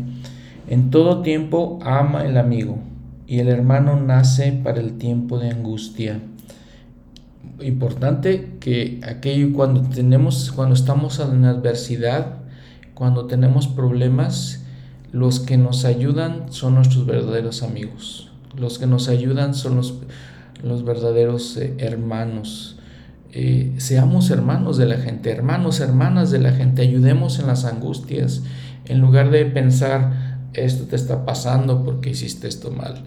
en todo tiempo ama el amigo y el hermano nace para el tiempo de angustia importante que aquello cuando tenemos, cuando estamos en adversidad, cuando tenemos problemas, los que nos ayudan son nuestros verdaderos amigos. Los que nos ayudan son los, los verdaderos eh, hermanos. Eh, seamos hermanos de la gente, hermanos, hermanas de la gente, ayudemos en las angustias, en lugar de pensar, esto te está pasando porque hiciste esto mal.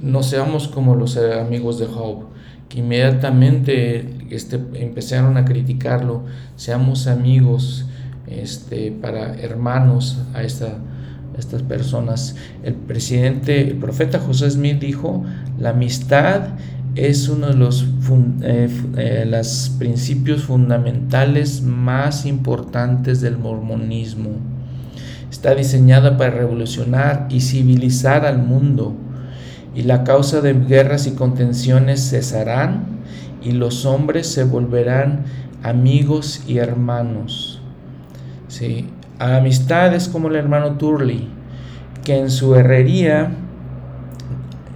No seamos como los eh, amigos de Job que inmediatamente este, empezaron a criticarlo, seamos amigos, este, para hermanos a esta, estas personas. El presidente, el profeta José Smith dijo, la amistad es uno de los eh, eh, principios fundamentales más importantes del mormonismo. Está diseñada para revolucionar y civilizar al mundo y la causa de guerras y contenciones cesarán y los hombres se volverán amigos y hermanos. ¿Sí? Amistad es como el hermano Turley, que en su herrería,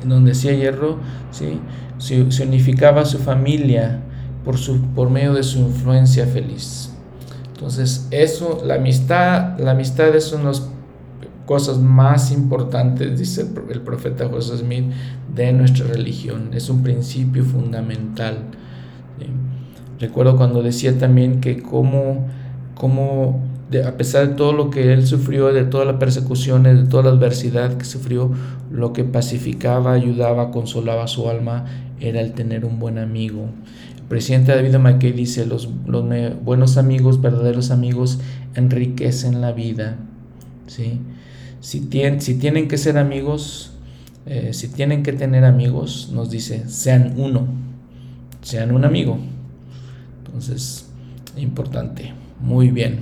donde hacía hierro, ¿sí? se, unificaba a su familia por, su, por medio de su influencia feliz. Entonces, eso, la amistad, la amistad de las cosas más importantes, dice el, profeta José Smith, de nuestra religión. Es un principio fundamental. Recuerdo cuando decía también que como, como a pesar de todo lo que él sufrió, de toda la persecución, de toda la adversidad que sufrió, lo que pacificaba, ayudaba, consolaba su alma era el tener un buen amigo. El presidente David McKay dice, los, los buenos amigos, verdaderos amigos, enriquecen la vida. ¿sí? Si, tienen que ser amigos, eh, si tienen que tener amigos, nos dice, sean uno, sean un amigo. Entonces, importante. Muy bien.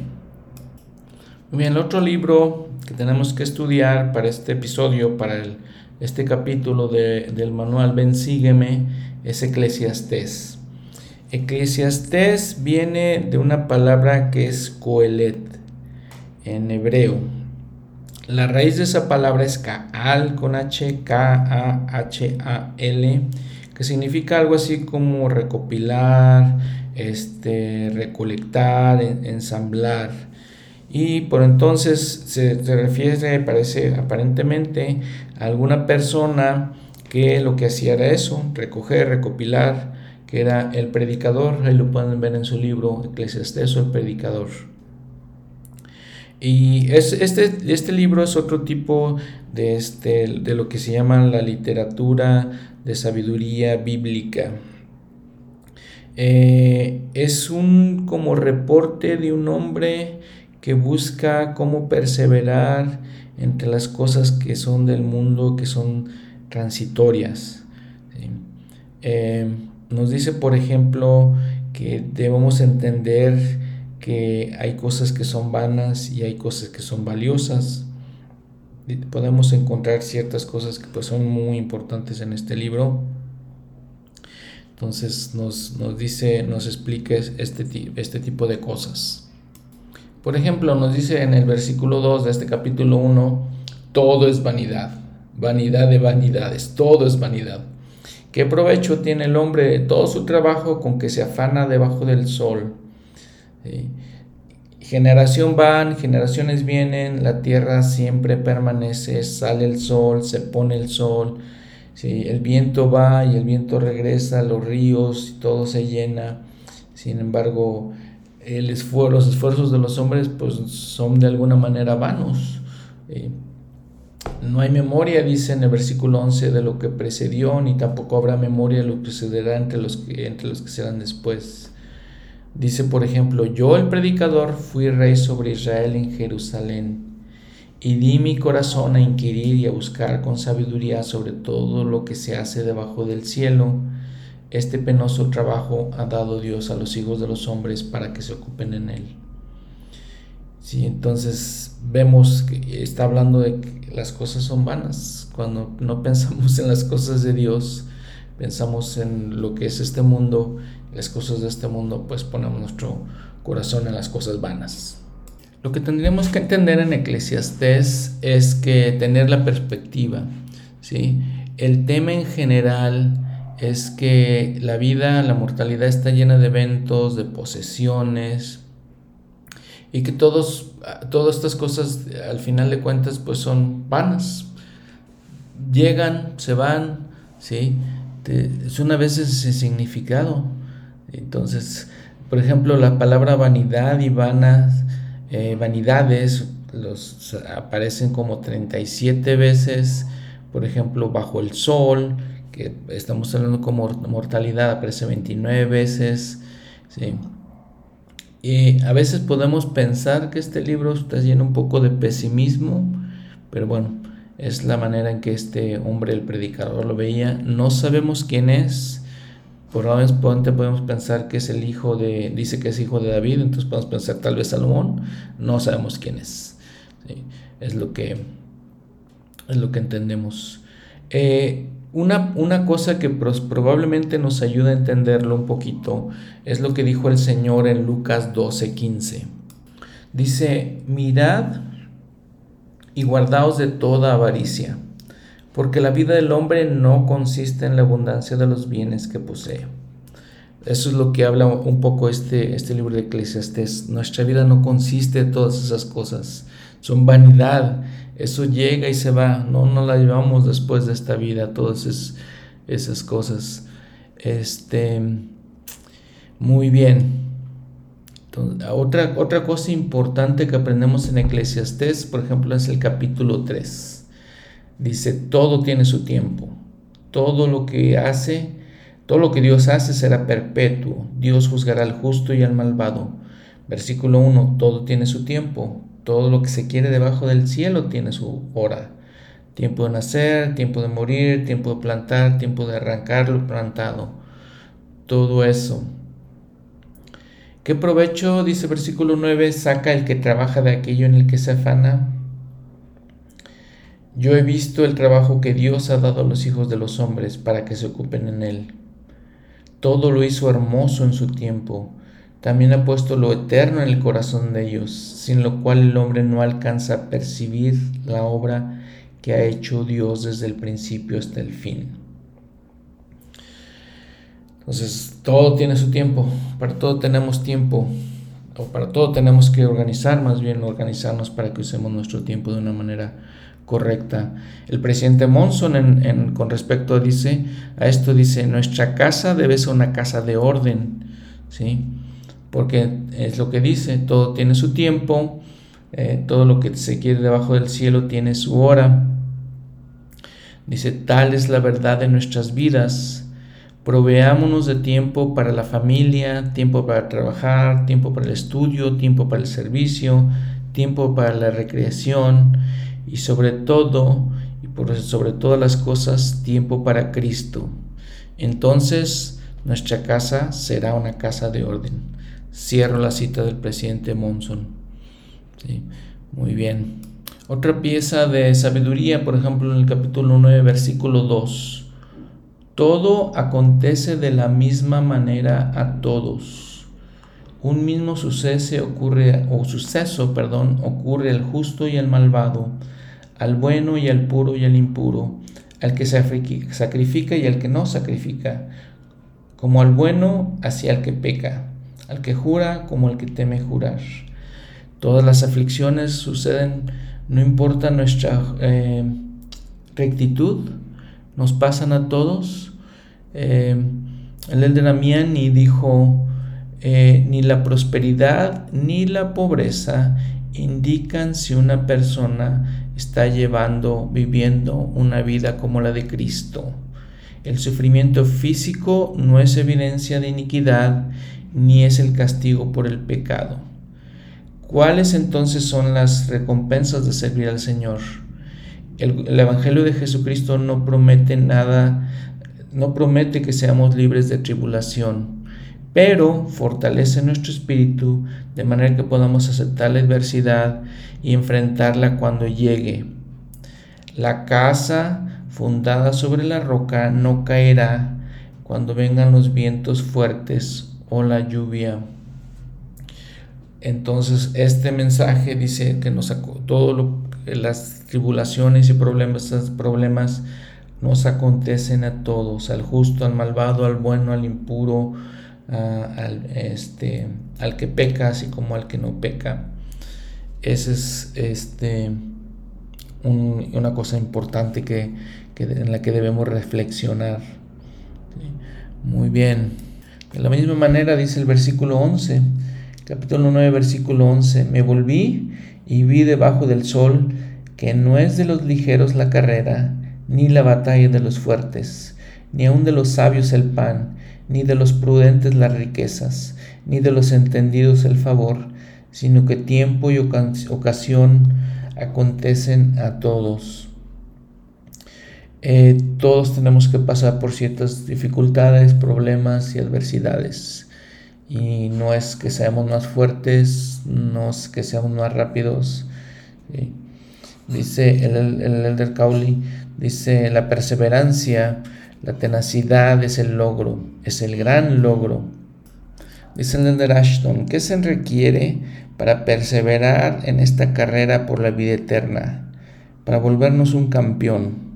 Muy bien, el otro libro que tenemos que estudiar para este episodio, para este capítulo del manual Ven Sígueme es Eclesiastés. Eclesiastés viene de una palabra que es Coelet en hebreo. La raíz de esa palabra es Kaal con H, K-A-H-A-L, que significa algo así como recopilar, este, recolectar, ensamblar. Y por entonces se, refiere, parece aparentemente, a alguna persona que lo que hacía era eso, recoger, recopilar, que era el predicador, ahí lo pueden ver en su libro Eclesiastes el predicador. Y es, este, este libro es otro tipo de, este, de lo que se llama la literatura de sabiduría bíblica. Eh, es un como reporte de un hombre que busca cómo perseverar entre las cosas que son del mundo, que son transitorias. Eh, nos dice, por ejemplo, que debemos entender que hay cosas que son vanas y hay cosas que son valiosas. Podemos encontrar ciertas cosas que pues, son muy importantes en este libro. Entonces nos, nos dice, nos explica este, este tipo de cosas. Por ejemplo, nos dice en el versículo 2 de este capítulo 1, todo es vanidad, vanidad de vanidades, todo es vanidad. ¿Qué provecho tiene el hombre de todo su trabajo con que se afana debajo del sol? Generación van, generaciones vienen, la tierra siempre permanece, sale el sol, se pone el sol, ¿sí? el viento va y el viento regresa, los ríos todo se llena. Sin embargo, el los esfuerzos de los hombres pues son de alguna manera vanos. No hay memoria, dice en el versículo 11, de lo que precedió, ni tampoco habrá memoria de lo que sucederá entre los que, entre los que serán después. Dice, por ejemplo, yo el predicador fui rey sobre Israel en Jerusalén, y di mi corazón a inquirir y a buscar con sabiduría sobre todo lo que se hace debajo del cielo este penoso trabajo ha dado Dios a los hijos de los hombres para que se ocupen en él. Sí, entonces vemos que está hablando de que las cosas son vanas. Cuando no <laughs> pensamos en las cosas de Dios, pensamos en lo que es este mundo, las cosas de este mundo, pues ponemos nuestro corazón en las cosas vanas. Lo que tendríamos que entender en Eclesiastés es que tener la perspectiva, ¿sí? El tema en general es que la vida, la mortalidad está llena de eventos, de posesiones, y que todos, todas estas cosas al final de cuentas pues son vanas. Llegan, se van, ¿sí? es una vez ese significado. Entonces, por ejemplo, la palabra vanidad y vanas, eh, vanidades los, aparecen como 37 veces, por ejemplo, bajo el sol, que estamos hablando como mortalidad, aparece 29 veces. Y a veces podemos pensar que este libro está lleno un poco de pesimismo, pero bueno, es la manera en que este hombre, el predicador, lo veía. No sabemos quién es. Probablemente podemos pensar que es el hijo de, dice que es hijo de David, entonces podemos pensar tal vez Salomón. No sabemos quién es. Es lo que es lo que entendemos. Eh, una, una, cosa que probablemente nos ayuda a entenderlo un poquito es lo que dijo el Señor en Lucas 12:15. Dice, mirad y guardaos de toda avaricia, porque la vida del hombre no consiste en la abundancia de los bienes que posee. Eso es lo que habla un poco este, este libro de Eclesiastes. Nuestra vida no consiste en todas esas cosas, son vanidad eso llega y se va, no nos la llevamos después de esta vida, todas esas cosas. Este, muy bien. otra, otra cosa importante que aprendemos en Eclesiastés, por ejemplo, es el capítulo 3. Dice, todo tiene su tiempo. Todo lo que hace, todo lo que Dios hace será perpetuo. Dios juzgará al justo y al malvado. Versículo 1, todo tiene su tiempo. Todo lo que se quiere debajo del cielo tiene su hora. Tiempo de nacer, tiempo de morir, tiempo de plantar, tiempo de arrancar lo plantado. Todo eso. ¿Qué provecho, dice versículo 9, saca el que trabaja de aquello en el que se afana? Yo he visto el trabajo que Dios ha dado a los hijos de los hombres para que se ocupen en él. Todo lo hizo hermoso en su tiempo también ha puesto lo eterno en el corazón de ellos, sin lo cual el hombre no alcanza a percibir la obra que ha hecho Dios desde el principio hasta el fin. Entonces, todo tiene su tiempo, para todo tenemos tiempo, o para todo tenemos que organizar, más bien organizarnos para que usemos nuestro tiempo de una manera correcta. El presidente Monson en, con respecto dice, a esto dice, nuestra casa debe ser una casa de orden, ¿sí? porque es lo que dice, todo tiene su tiempo, eh, todo lo que se quiere debajo del cielo tiene su hora. Dice, tal es la verdad de nuestras vidas. Proveámonos de tiempo para la familia, tiempo para trabajar, tiempo para el estudio, tiempo para el servicio, tiempo para la recreación y sobre todo, y por sobre todas las cosas, tiempo para Cristo. Entonces nuestra casa será una casa de orden. Cierro la cita del presidente Monson. Muy bien. Otra pieza de sabiduría, por ejemplo, en el capítulo 9, versículo 2. Todo acontece de la misma manera a todos. Un mismo suceso ocurre, o suceso, perdón, ocurre al justo y al malvado, al bueno y al puro y al impuro, al que sacrifica y al que no sacrifica, como al bueno hacia el que peca al que jura como al que teme jurar. Todas las aflicciones suceden, no importa nuestra eh, rectitud, nos pasan a todos. Eh, el de Damiani dijo, eh, ni la prosperidad ni la pobreza indican si una persona está llevando, viviendo una vida como la de Cristo. El sufrimiento físico no es evidencia de iniquidad ni es el castigo por el pecado. ¿Cuáles entonces son las recompensas de servir al Señor? El, Evangelio de Jesucristo no promete nada, no promete que seamos libres de tribulación, pero fortalece nuestro espíritu de manera que podamos aceptar la adversidad y enfrentarla cuando llegue. La casa fundada sobre la roca no caerá cuando vengan los vientos fuertes o la lluvia. Entonces este mensaje dice que nos todo lo, las tribulaciones y problemas, problemas nos acontecen a todos, al justo, al malvado, al bueno, al impuro, al, este, al que peca, así como al que no peca. Esa es este, una cosa importante que, en la que debemos reflexionar. Muy bien. De la misma manera dice el versículo 11, capítulo 9, versículo 11, me volví y vi debajo del sol que no es de los ligeros la carrera, ni la batalla de los fuertes, ni aun de los sabios el pan, ni de los prudentes las riquezas. ni de los entendidos el favor, sino que tiempo y ocasión acontecen a todos. Eh, todos tenemos que pasar por ciertas dificultades, problemas y adversidades. Y no es que seamos más fuertes, no es que seamos más rápidos. Dice el, el Elder Cowley, dice la perseverancia, la tenacidad es el logro, es el gran logro. Dice el Elder Ashton, ¿qué se requiere para perseverar en esta carrera por la vida eterna? Para volvernos un campeón.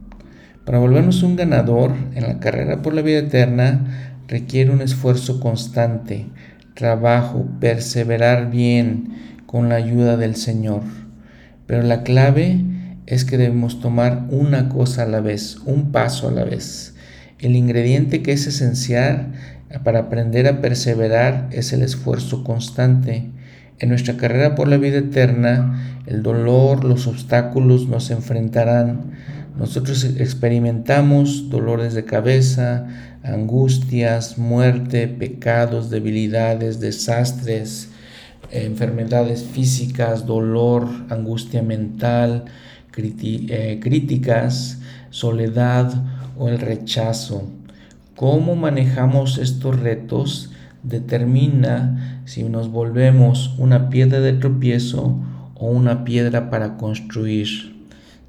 Para volvernos un ganador en la carrera por la vida eterna requiere un esfuerzo constante, trabajo, perseverar bien con la ayuda del Señor. Pero la clave es que debemos tomar una cosa a la vez, un paso a la vez. El ingrediente que es esencial para aprender a perseverar es el esfuerzo constante. En nuestra carrera por la vida eterna, el dolor, los obstáculos nos enfrentarán nosotros experimentamos dolores de cabeza, angustias, muerte, pecados, debilidades, desastres, enfermedades físicas, dolor, angustia mental, eh, críticas, soledad o el rechazo. Cómo manejamos estos retos determina si nos volvemos una piedra de tropiezo o una piedra para construir.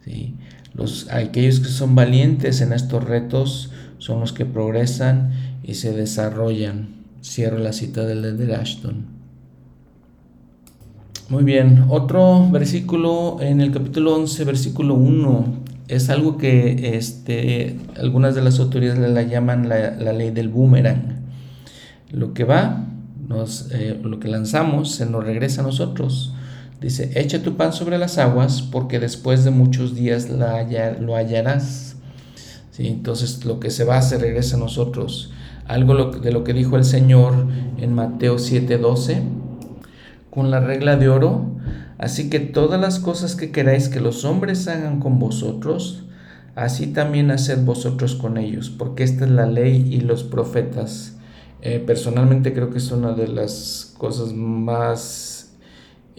¿sí? Los, aquellos que son valientes en estos retos son los que progresan y se desarrollan. Cierro la cita del de Ashton. Muy bien, otro versículo en el capítulo 11, versículo 1, es algo que este, algunas de las autoridades la llaman la, ley del boomerang. Lo que va, nos, eh, lo que lanzamos, se nos regresa a nosotros. Dice, echa tu pan sobre las aguas porque después de muchos días la lo hallarás. ¿Sí? Entonces lo que se va se regresa a nosotros. Algo de lo que dijo el Señor en Mateo 7:12, con la regla de oro. Así que todas las cosas que queráis que los hombres hagan con vosotros, así también haced vosotros con ellos, porque esta es la ley y los profetas. Eh, personalmente creo que es una de las cosas más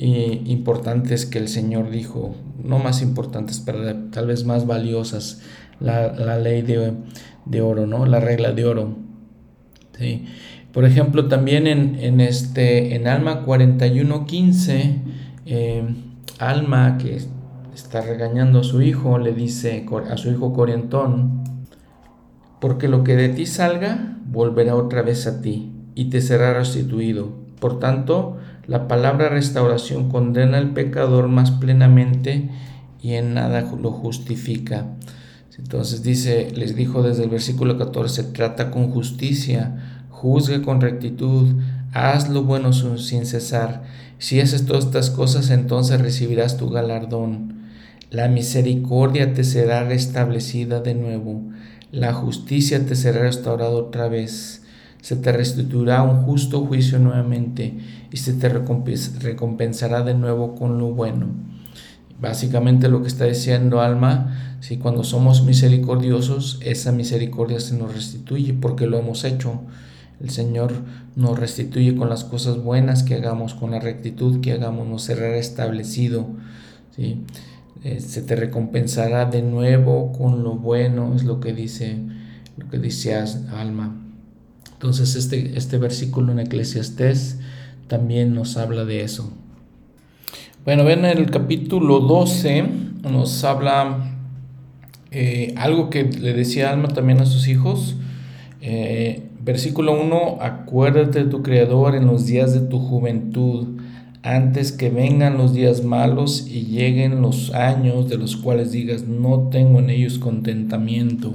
importantes que el Señor dijo, no más importantes, pero tal vez más valiosas, la, ley de, oro, ¿no? La regla de oro. ¿sí? Por ejemplo, también en, este, en Alma 41.15, eh, Alma que está regañando a su hijo, le dice a su hijo Corientón, porque lo que de ti salga volverá otra vez a ti y te será restituido. Por tanto, la palabra restauración condena al pecador más plenamente y en nada lo justifica. Entonces dice, les dijo desde el versículo 14, trata con justicia, juzgue con rectitud, haz lo bueno sin cesar. Si haces todas estas cosas, entonces recibirás tu galardón. La misericordia te será restablecida de nuevo, la justicia te será restaurada otra vez se te restituirá un justo juicio nuevamente y se te recompensará de nuevo con lo bueno. Básicamente lo que está diciendo Alma, si cuando somos misericordiosos, esa misericordia se nos restituye porque lo hemos hecho. El Señor nos restituye con las cosas buenas que hagamos, con la rectitud que hagamos, nos será restablecido. ¿sí? Eh, se te recompensará de nuevo con lo bueno, es lo que dice, lo que dice Alma. Entonces este, este versículo en Eclesiastés también nos habla de eso. Bueno, ven en el capítulo 12 nos habla eh, algo que le decía Alma también a sus hijos. Eh, versículo 1, acuérdate de tu Creador en los días de tu juventud, antes que vengan los días malos y lleguen los años de los cuales digas, no tengo en ellos contentamiento.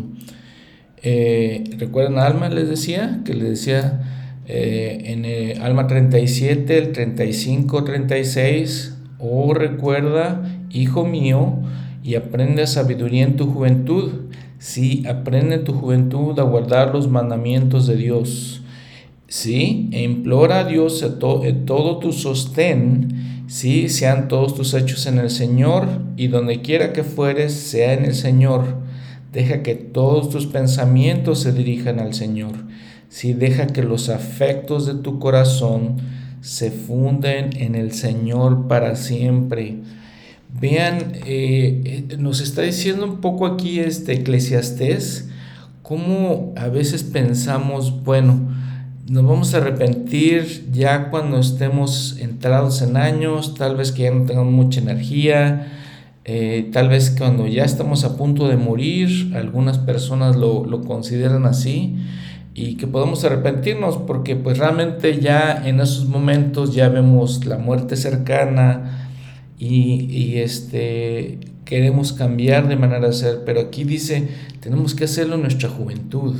Eh, ¿Recuerdan Alma? Les decía, que les decía eh, en el Alma 37, el 35, 36, oh recuerda, hijo mío, y aprende sabiduría en tu juventud. Sí, aprende en tu juventud a guardar los mandamientos de Dios. Sí, e implora a Dios todo tu sostén. Sí, sean todos tus hechos en el Señor, y donde quiera que fueres, sea en el Señor Deja que todos tus pensamientos se dirijan al Señor. si deja que los afectos de tu corazón se funden en el Señor para siempre. Vean, eh, eh, nos está diciendo un poco aquí este Eclesiastés, cómo a veces pensamos, bueno, nos vamos a arrepentir ya cuando estemos entrados en años, tal vez que ya no tengamos mucha energía, eh, tal vez cuando ya estamos a punto de morir, algunas personas lo, lo consideran así, y que podamos arrepentirnos porque pues realmente ya en esos momentos ya vemos la muerte cercana y, y este queremos cambiar de manera de ser, pero aquí dice, tenemos que hacerlo en nuestra juventud,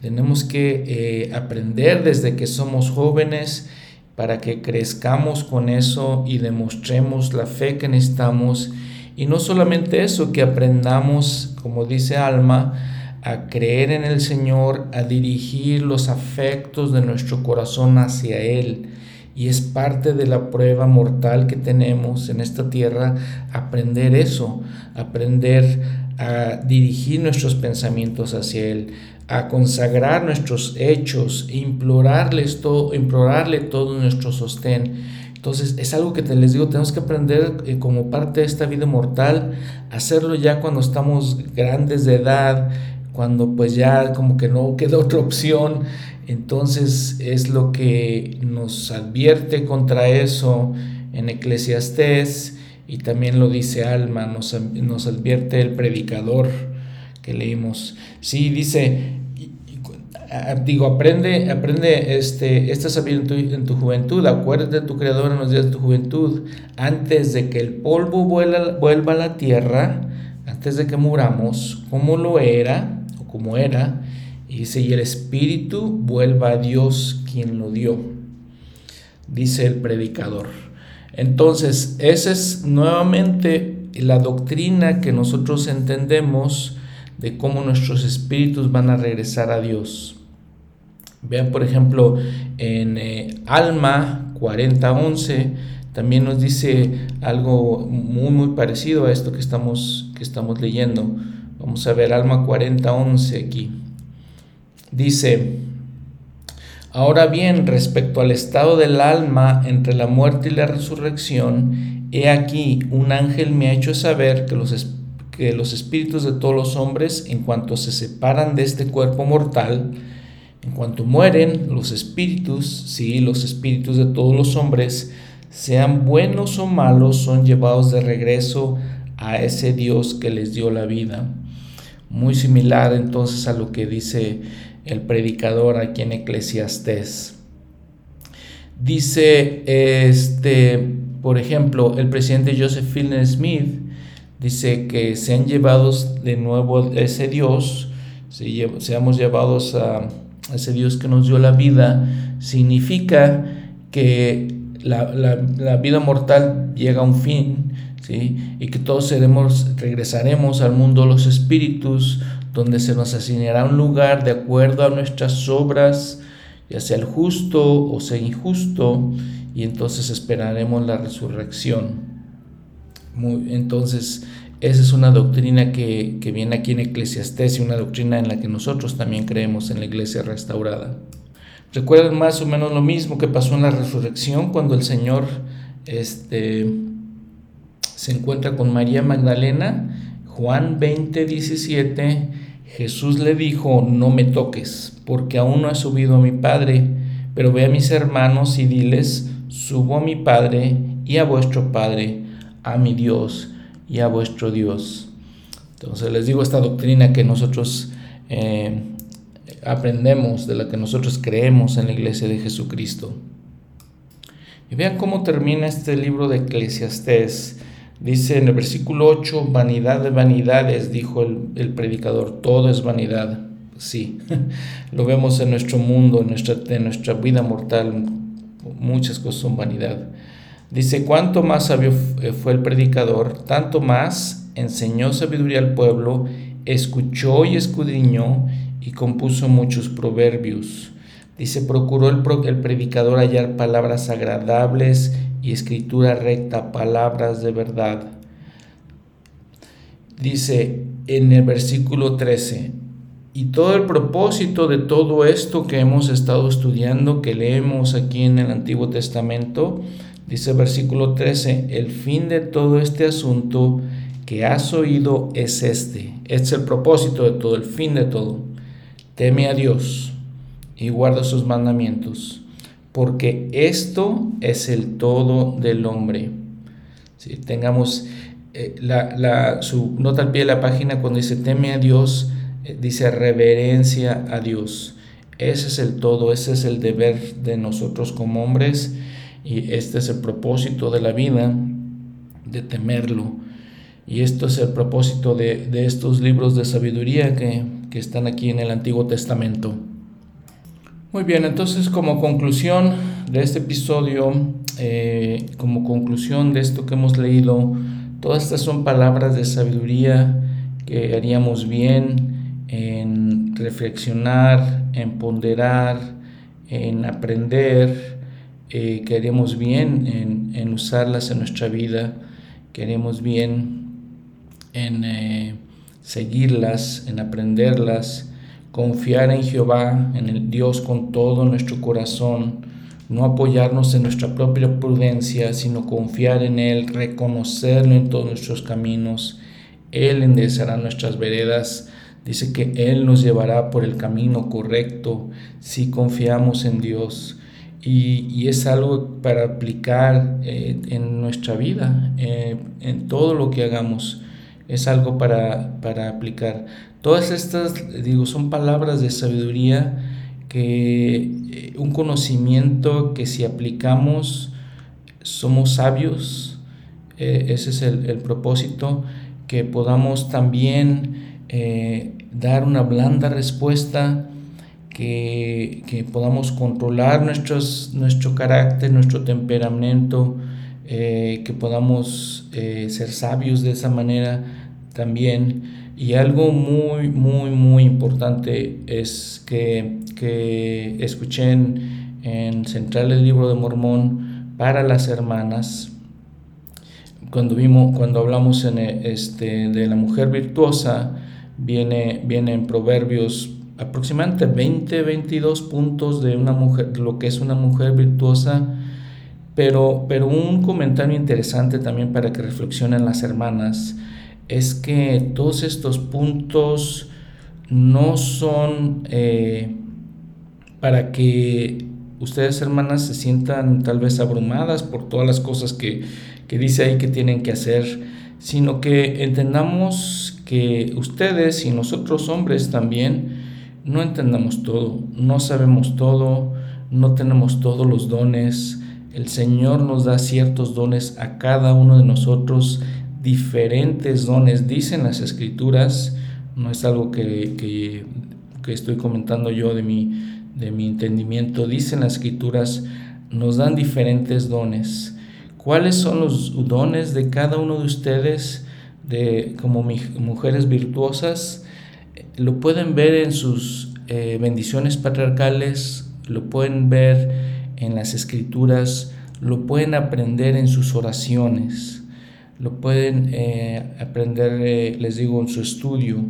tenemos que eh, aprender desde que somos jóvenes para que crezcamos con eso y demostremos la fe que necesitamos. Y no solamente eso, que aprendamos, como dice Alma, a creer en el Señor, a dirigir los afectos de nuestro corazón hacia Él. Y es parte de la prueba mortal que tenemos en esta tierra, aprender eso, aprender a dirigir nuestros pensamientos hacia Él, a consagrar nuestros hechos, implorarles todo, implorarle todo nuestro sostén. Entonces es algo que te les digo, tenemos que aprender eh, como parte de esta vida mortal, hacerlo ya cuando estamos grandes de edad, cuando pues ya como que no queda otra opción, entonces es lo que nos advierte contra eso en Eclesiastés y también lo dice Alma, nos, nos advierte el predicador que leímos. Sí, dice, digo, aprende, aprende este, esta sabiduría en tu, juventud, acuérdate de tu Creador en los días de tu juventud, antes de que el polvo vuelva a la tierra, antes de que muramos, como lo era, como era, y dice, y el Espíritu vuelva a Dios quien lo dio, dice el predicador. Entonces, esa es nuevamente la doctrina que nosotros entendemos de cómo nuestros espíritus van a regresar a Dios. Vean, por ejemplo, en eh, Alma 40:11 también nos dice algo muy muy parecido a esto que estamos que estamos leyendo. Vamos a ver Alma 40:11 aquí. Dice, ahora bien, respecto al estado del alma entre la muerte y la resurrección, he aquí un ángel me ha hecho saber que los, que los espíritus de todos los hombres, en cuanto se separan de este cuerpo mortal, en cuanto mueren, los espíritus, sí, los espíritus de todos los hombres, sean buenos o malos, son llevados de regreso a ese Dios que les dio la vida muy similar entonces a lo que dice el predicador aquí en Eclesiastés. Dice, este, por ejemplo, el presidente Joseph Fielding Smith dice que sean llevados de nuevo a ese Dios, seamos llevados a ese Dios que nos dio la vida, significa que la, la vida mortal llega a un fin, y que todos seremos, regresaremos al mundo de los espíritus, donde se nos asignará un lugar de acuerdo a nuestras obras, ya sea el justo o sea injusto, y entonces esperaremos la resurrección. entonces, esa es una doctrina que, que viene aquí en Eclesiastés y una doctrina en la que nosotros también creemos en la iglesia restaurada. Recuerden más o menos lo mismo que pasó en la resurrección cuando el Señor este, se encuentra con María Magdalena, Juan 20, 17, Jesús le dijo, no me toques, porque aún no he subido a mi Padre, pero ve a mis hermanos y diles, subo a mi Padre y a vuestro Padre, a mi Dios y a vuestro Dios. Entonces les digo esta doctrina que nosotros eh, aprendemos, de la que nosotros creemos en la iglesia de Jesucristo. Y vean cómo termina este libro de Eclesiastés. Dice en el versículo 8, vanidad de vanidades, dijo el, predicador, todo es vanidad. Sí, <laughs> lo vemos en nuestro mundo, en nuestra, nuestra vida mortal, muchas cosas son vanidad. Dice, cuanto más sabio eh, fue el predicador, tanto más enseñó sabiduría al pueblo, escuchó y escudriñó y compuso muchos proverbios. Dice, procuró el, el predicador hallar palabras agradables y escritura recta, palabras de verdad. Dice en el versículo 13, Y todo el propósito de todo esto que hemos estado estudiando, que leemos aquí en el Antiguo Testamento, dice versículo 13, el fin de todo este asunto que has oído es este. Este es el propósito de todo, el fin de todo. Teme a Dios y guarda sus mandamientos, porque esto es el todo del hombre. Si tengamos eh, la, su nota al pie de la página cuando dice teme a Dios, eh, dice reverencia a Dios. Ese es el todo, ese es el deber de nosotros como hombres y este es el propósito de la vida, de temerlo. Y esto es el propósito de, estos libros de sabiduría que, están aquí en el Antiguo Testamento. Muy bien, entonces como conclusión de este episodio, eh, como conclusión de esto que hemos leído, todas estas son palabras de sabiduría que haríamos bien en reflexionar, en ponderar, en aprender, eh, que haríamos bien en, usarlas en nuestra vida, que haríamos bien en eh, seguirlas, en aprenderlas, confiar en Jehová, en el Dios con todo nuestro corazón, no apoyarnos en nuestra propia prudencia, sino confiar en Él, reconocerlo en todos nuestros caminos. Él enderezará nuestras veredas Dice que Él nos llevará por el camino correcto si confiamos en Dios. Y, es algo para aplicar eh, en nuestra vida, eh, en todo lo que hagamos. Es algo para, para aplicar. Todas estas, digo, son palabras de sabiduría que eh, un conocimiento que si aplicamos somos sabios. ese es el, propósito, que podamos también eh, dar una blanda respuesta, que, podamos controlar nuestros, nuestro carácter, nuestro temperamento, eh, que podamos eh, ser sabios de esa manera también. Y algo muy, muy, muy importante es que, que escuchen en Central el Libro de Mormón para las hermanas. Cuando, vimos, cuando hablamos en este, de la mujer virtuosa, viene, viene en Proverbios aproximadamente 20, 22 puntos de una mujer, lo que es una mujer virtuosa, pero, pero un comentario interesante también para que reflexionen las hermanas es que todos estos puntos no son eh, para que ustedes hermanas se sientan tal vez abrumadas por todas las cosas que, que dice ahí que tienen que hacer, sino que entendamos que ustedes y nosotros hombres también no entendamos todo, no sabemos todo, no tenemos todos los dones. El Señor nos da ciertos dones a cada uno de nosotros, diferentes dones, dicen las escrituras, no es algo que, que, estoy comentando yo de mi, de mi entendimiento, dicen las escrituras, nos dan diferentes dones. ¿Cuáles son los dones de cada uno de ustedes? de, como mujeres virtuosas, lo pueden ver en sus eh, bendiciones patriarcales, lo pueden ver en las escrituras, lo pueden aprender en sus oraciones, lo pueden eh, aprender, eh, les digo, en su estudio.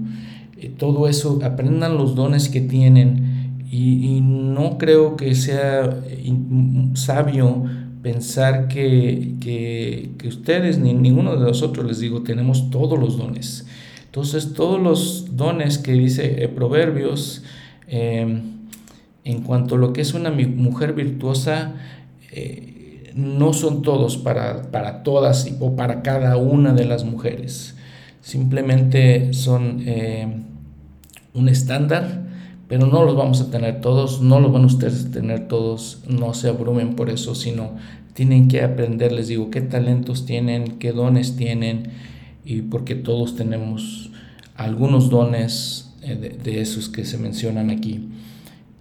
todo eso, aprendan los dones que tienen y, no creo que sea sabio pensar que, que, ustedes, ni ninguno de nosotros, les digo, tenemos todos los dones. Entonces, todos los dones que dice eh, Proverbios, en cuanto a lo que es una mujer virtuosa, eh, no son todos para, para, todas o para cada una de las mujeres. Simplemente son em, un estándar pero no los vamos a tener todos, no los van ustedes a tener todos, no se abrumen por eso, sino tienen que aprender, les digo, qué talentos tienen, qué dones tienen, y porque todos tenemos algunos dones eh, de, esos que se mencionan aquí.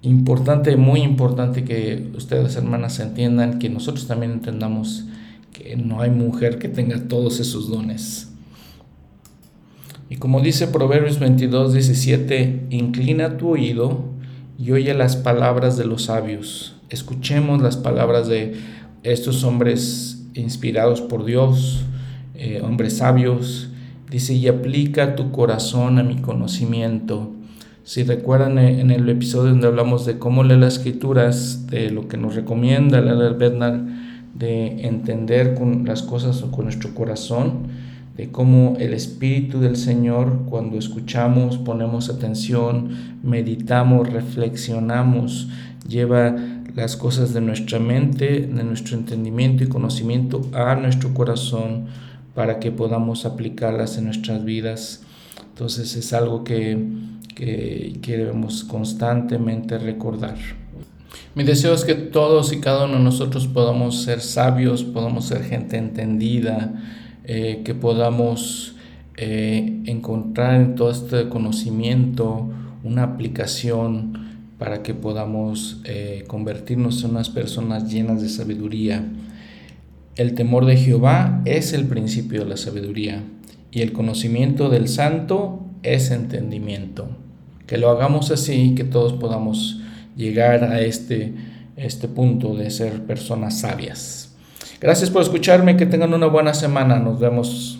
Importante, muy importante que ustedes hermanas entiendan, que nosotros también entendamos que no hay mujer que tenga todos esos dones. Y como dice Proverbios 22, 17, inclina tu oído y oye las palabras de los sabios. Escuchemos las palabras de estos hombres inspirados por Dios, eh, hombres sabios. Dice, y aplica tu corazón a mi conocimiento. Si recuerdan eh, en el episodio donde hablamos de cómo leer las escrituras, de lo que nos recomienda leer Bednar, de entender con las cosas con nuestro corazón, de cómo el Espíritu del Señor, cuando escuchamos, ponemos atención, meditamos, reflexionamos, lleva las cosas de nuestra mente, de nuestro entendimiento y conocimiento a nuestro corazón para que podamos aplicarlas en nuestras vidas. Entonces es algo que, que, debemos constantemente recordar. Mi deseo es que todos y cada uno de nosotros podamos ser sabios, podamos ser gente entendida, eh, que podamos eh, encontrar en todo este conocimiento una aplicación para que podamos eh, convertirnos en unas personas llenas de sabiduría. El temor de Jehová es el principio de la sabiduría y el conocimiento del santo es entendimiento. Que lo hagamos así, que todos podamos llegar a este, este punto de ser personas sabias. Gracias por escucharme, que tengan una buena semana, nos vemos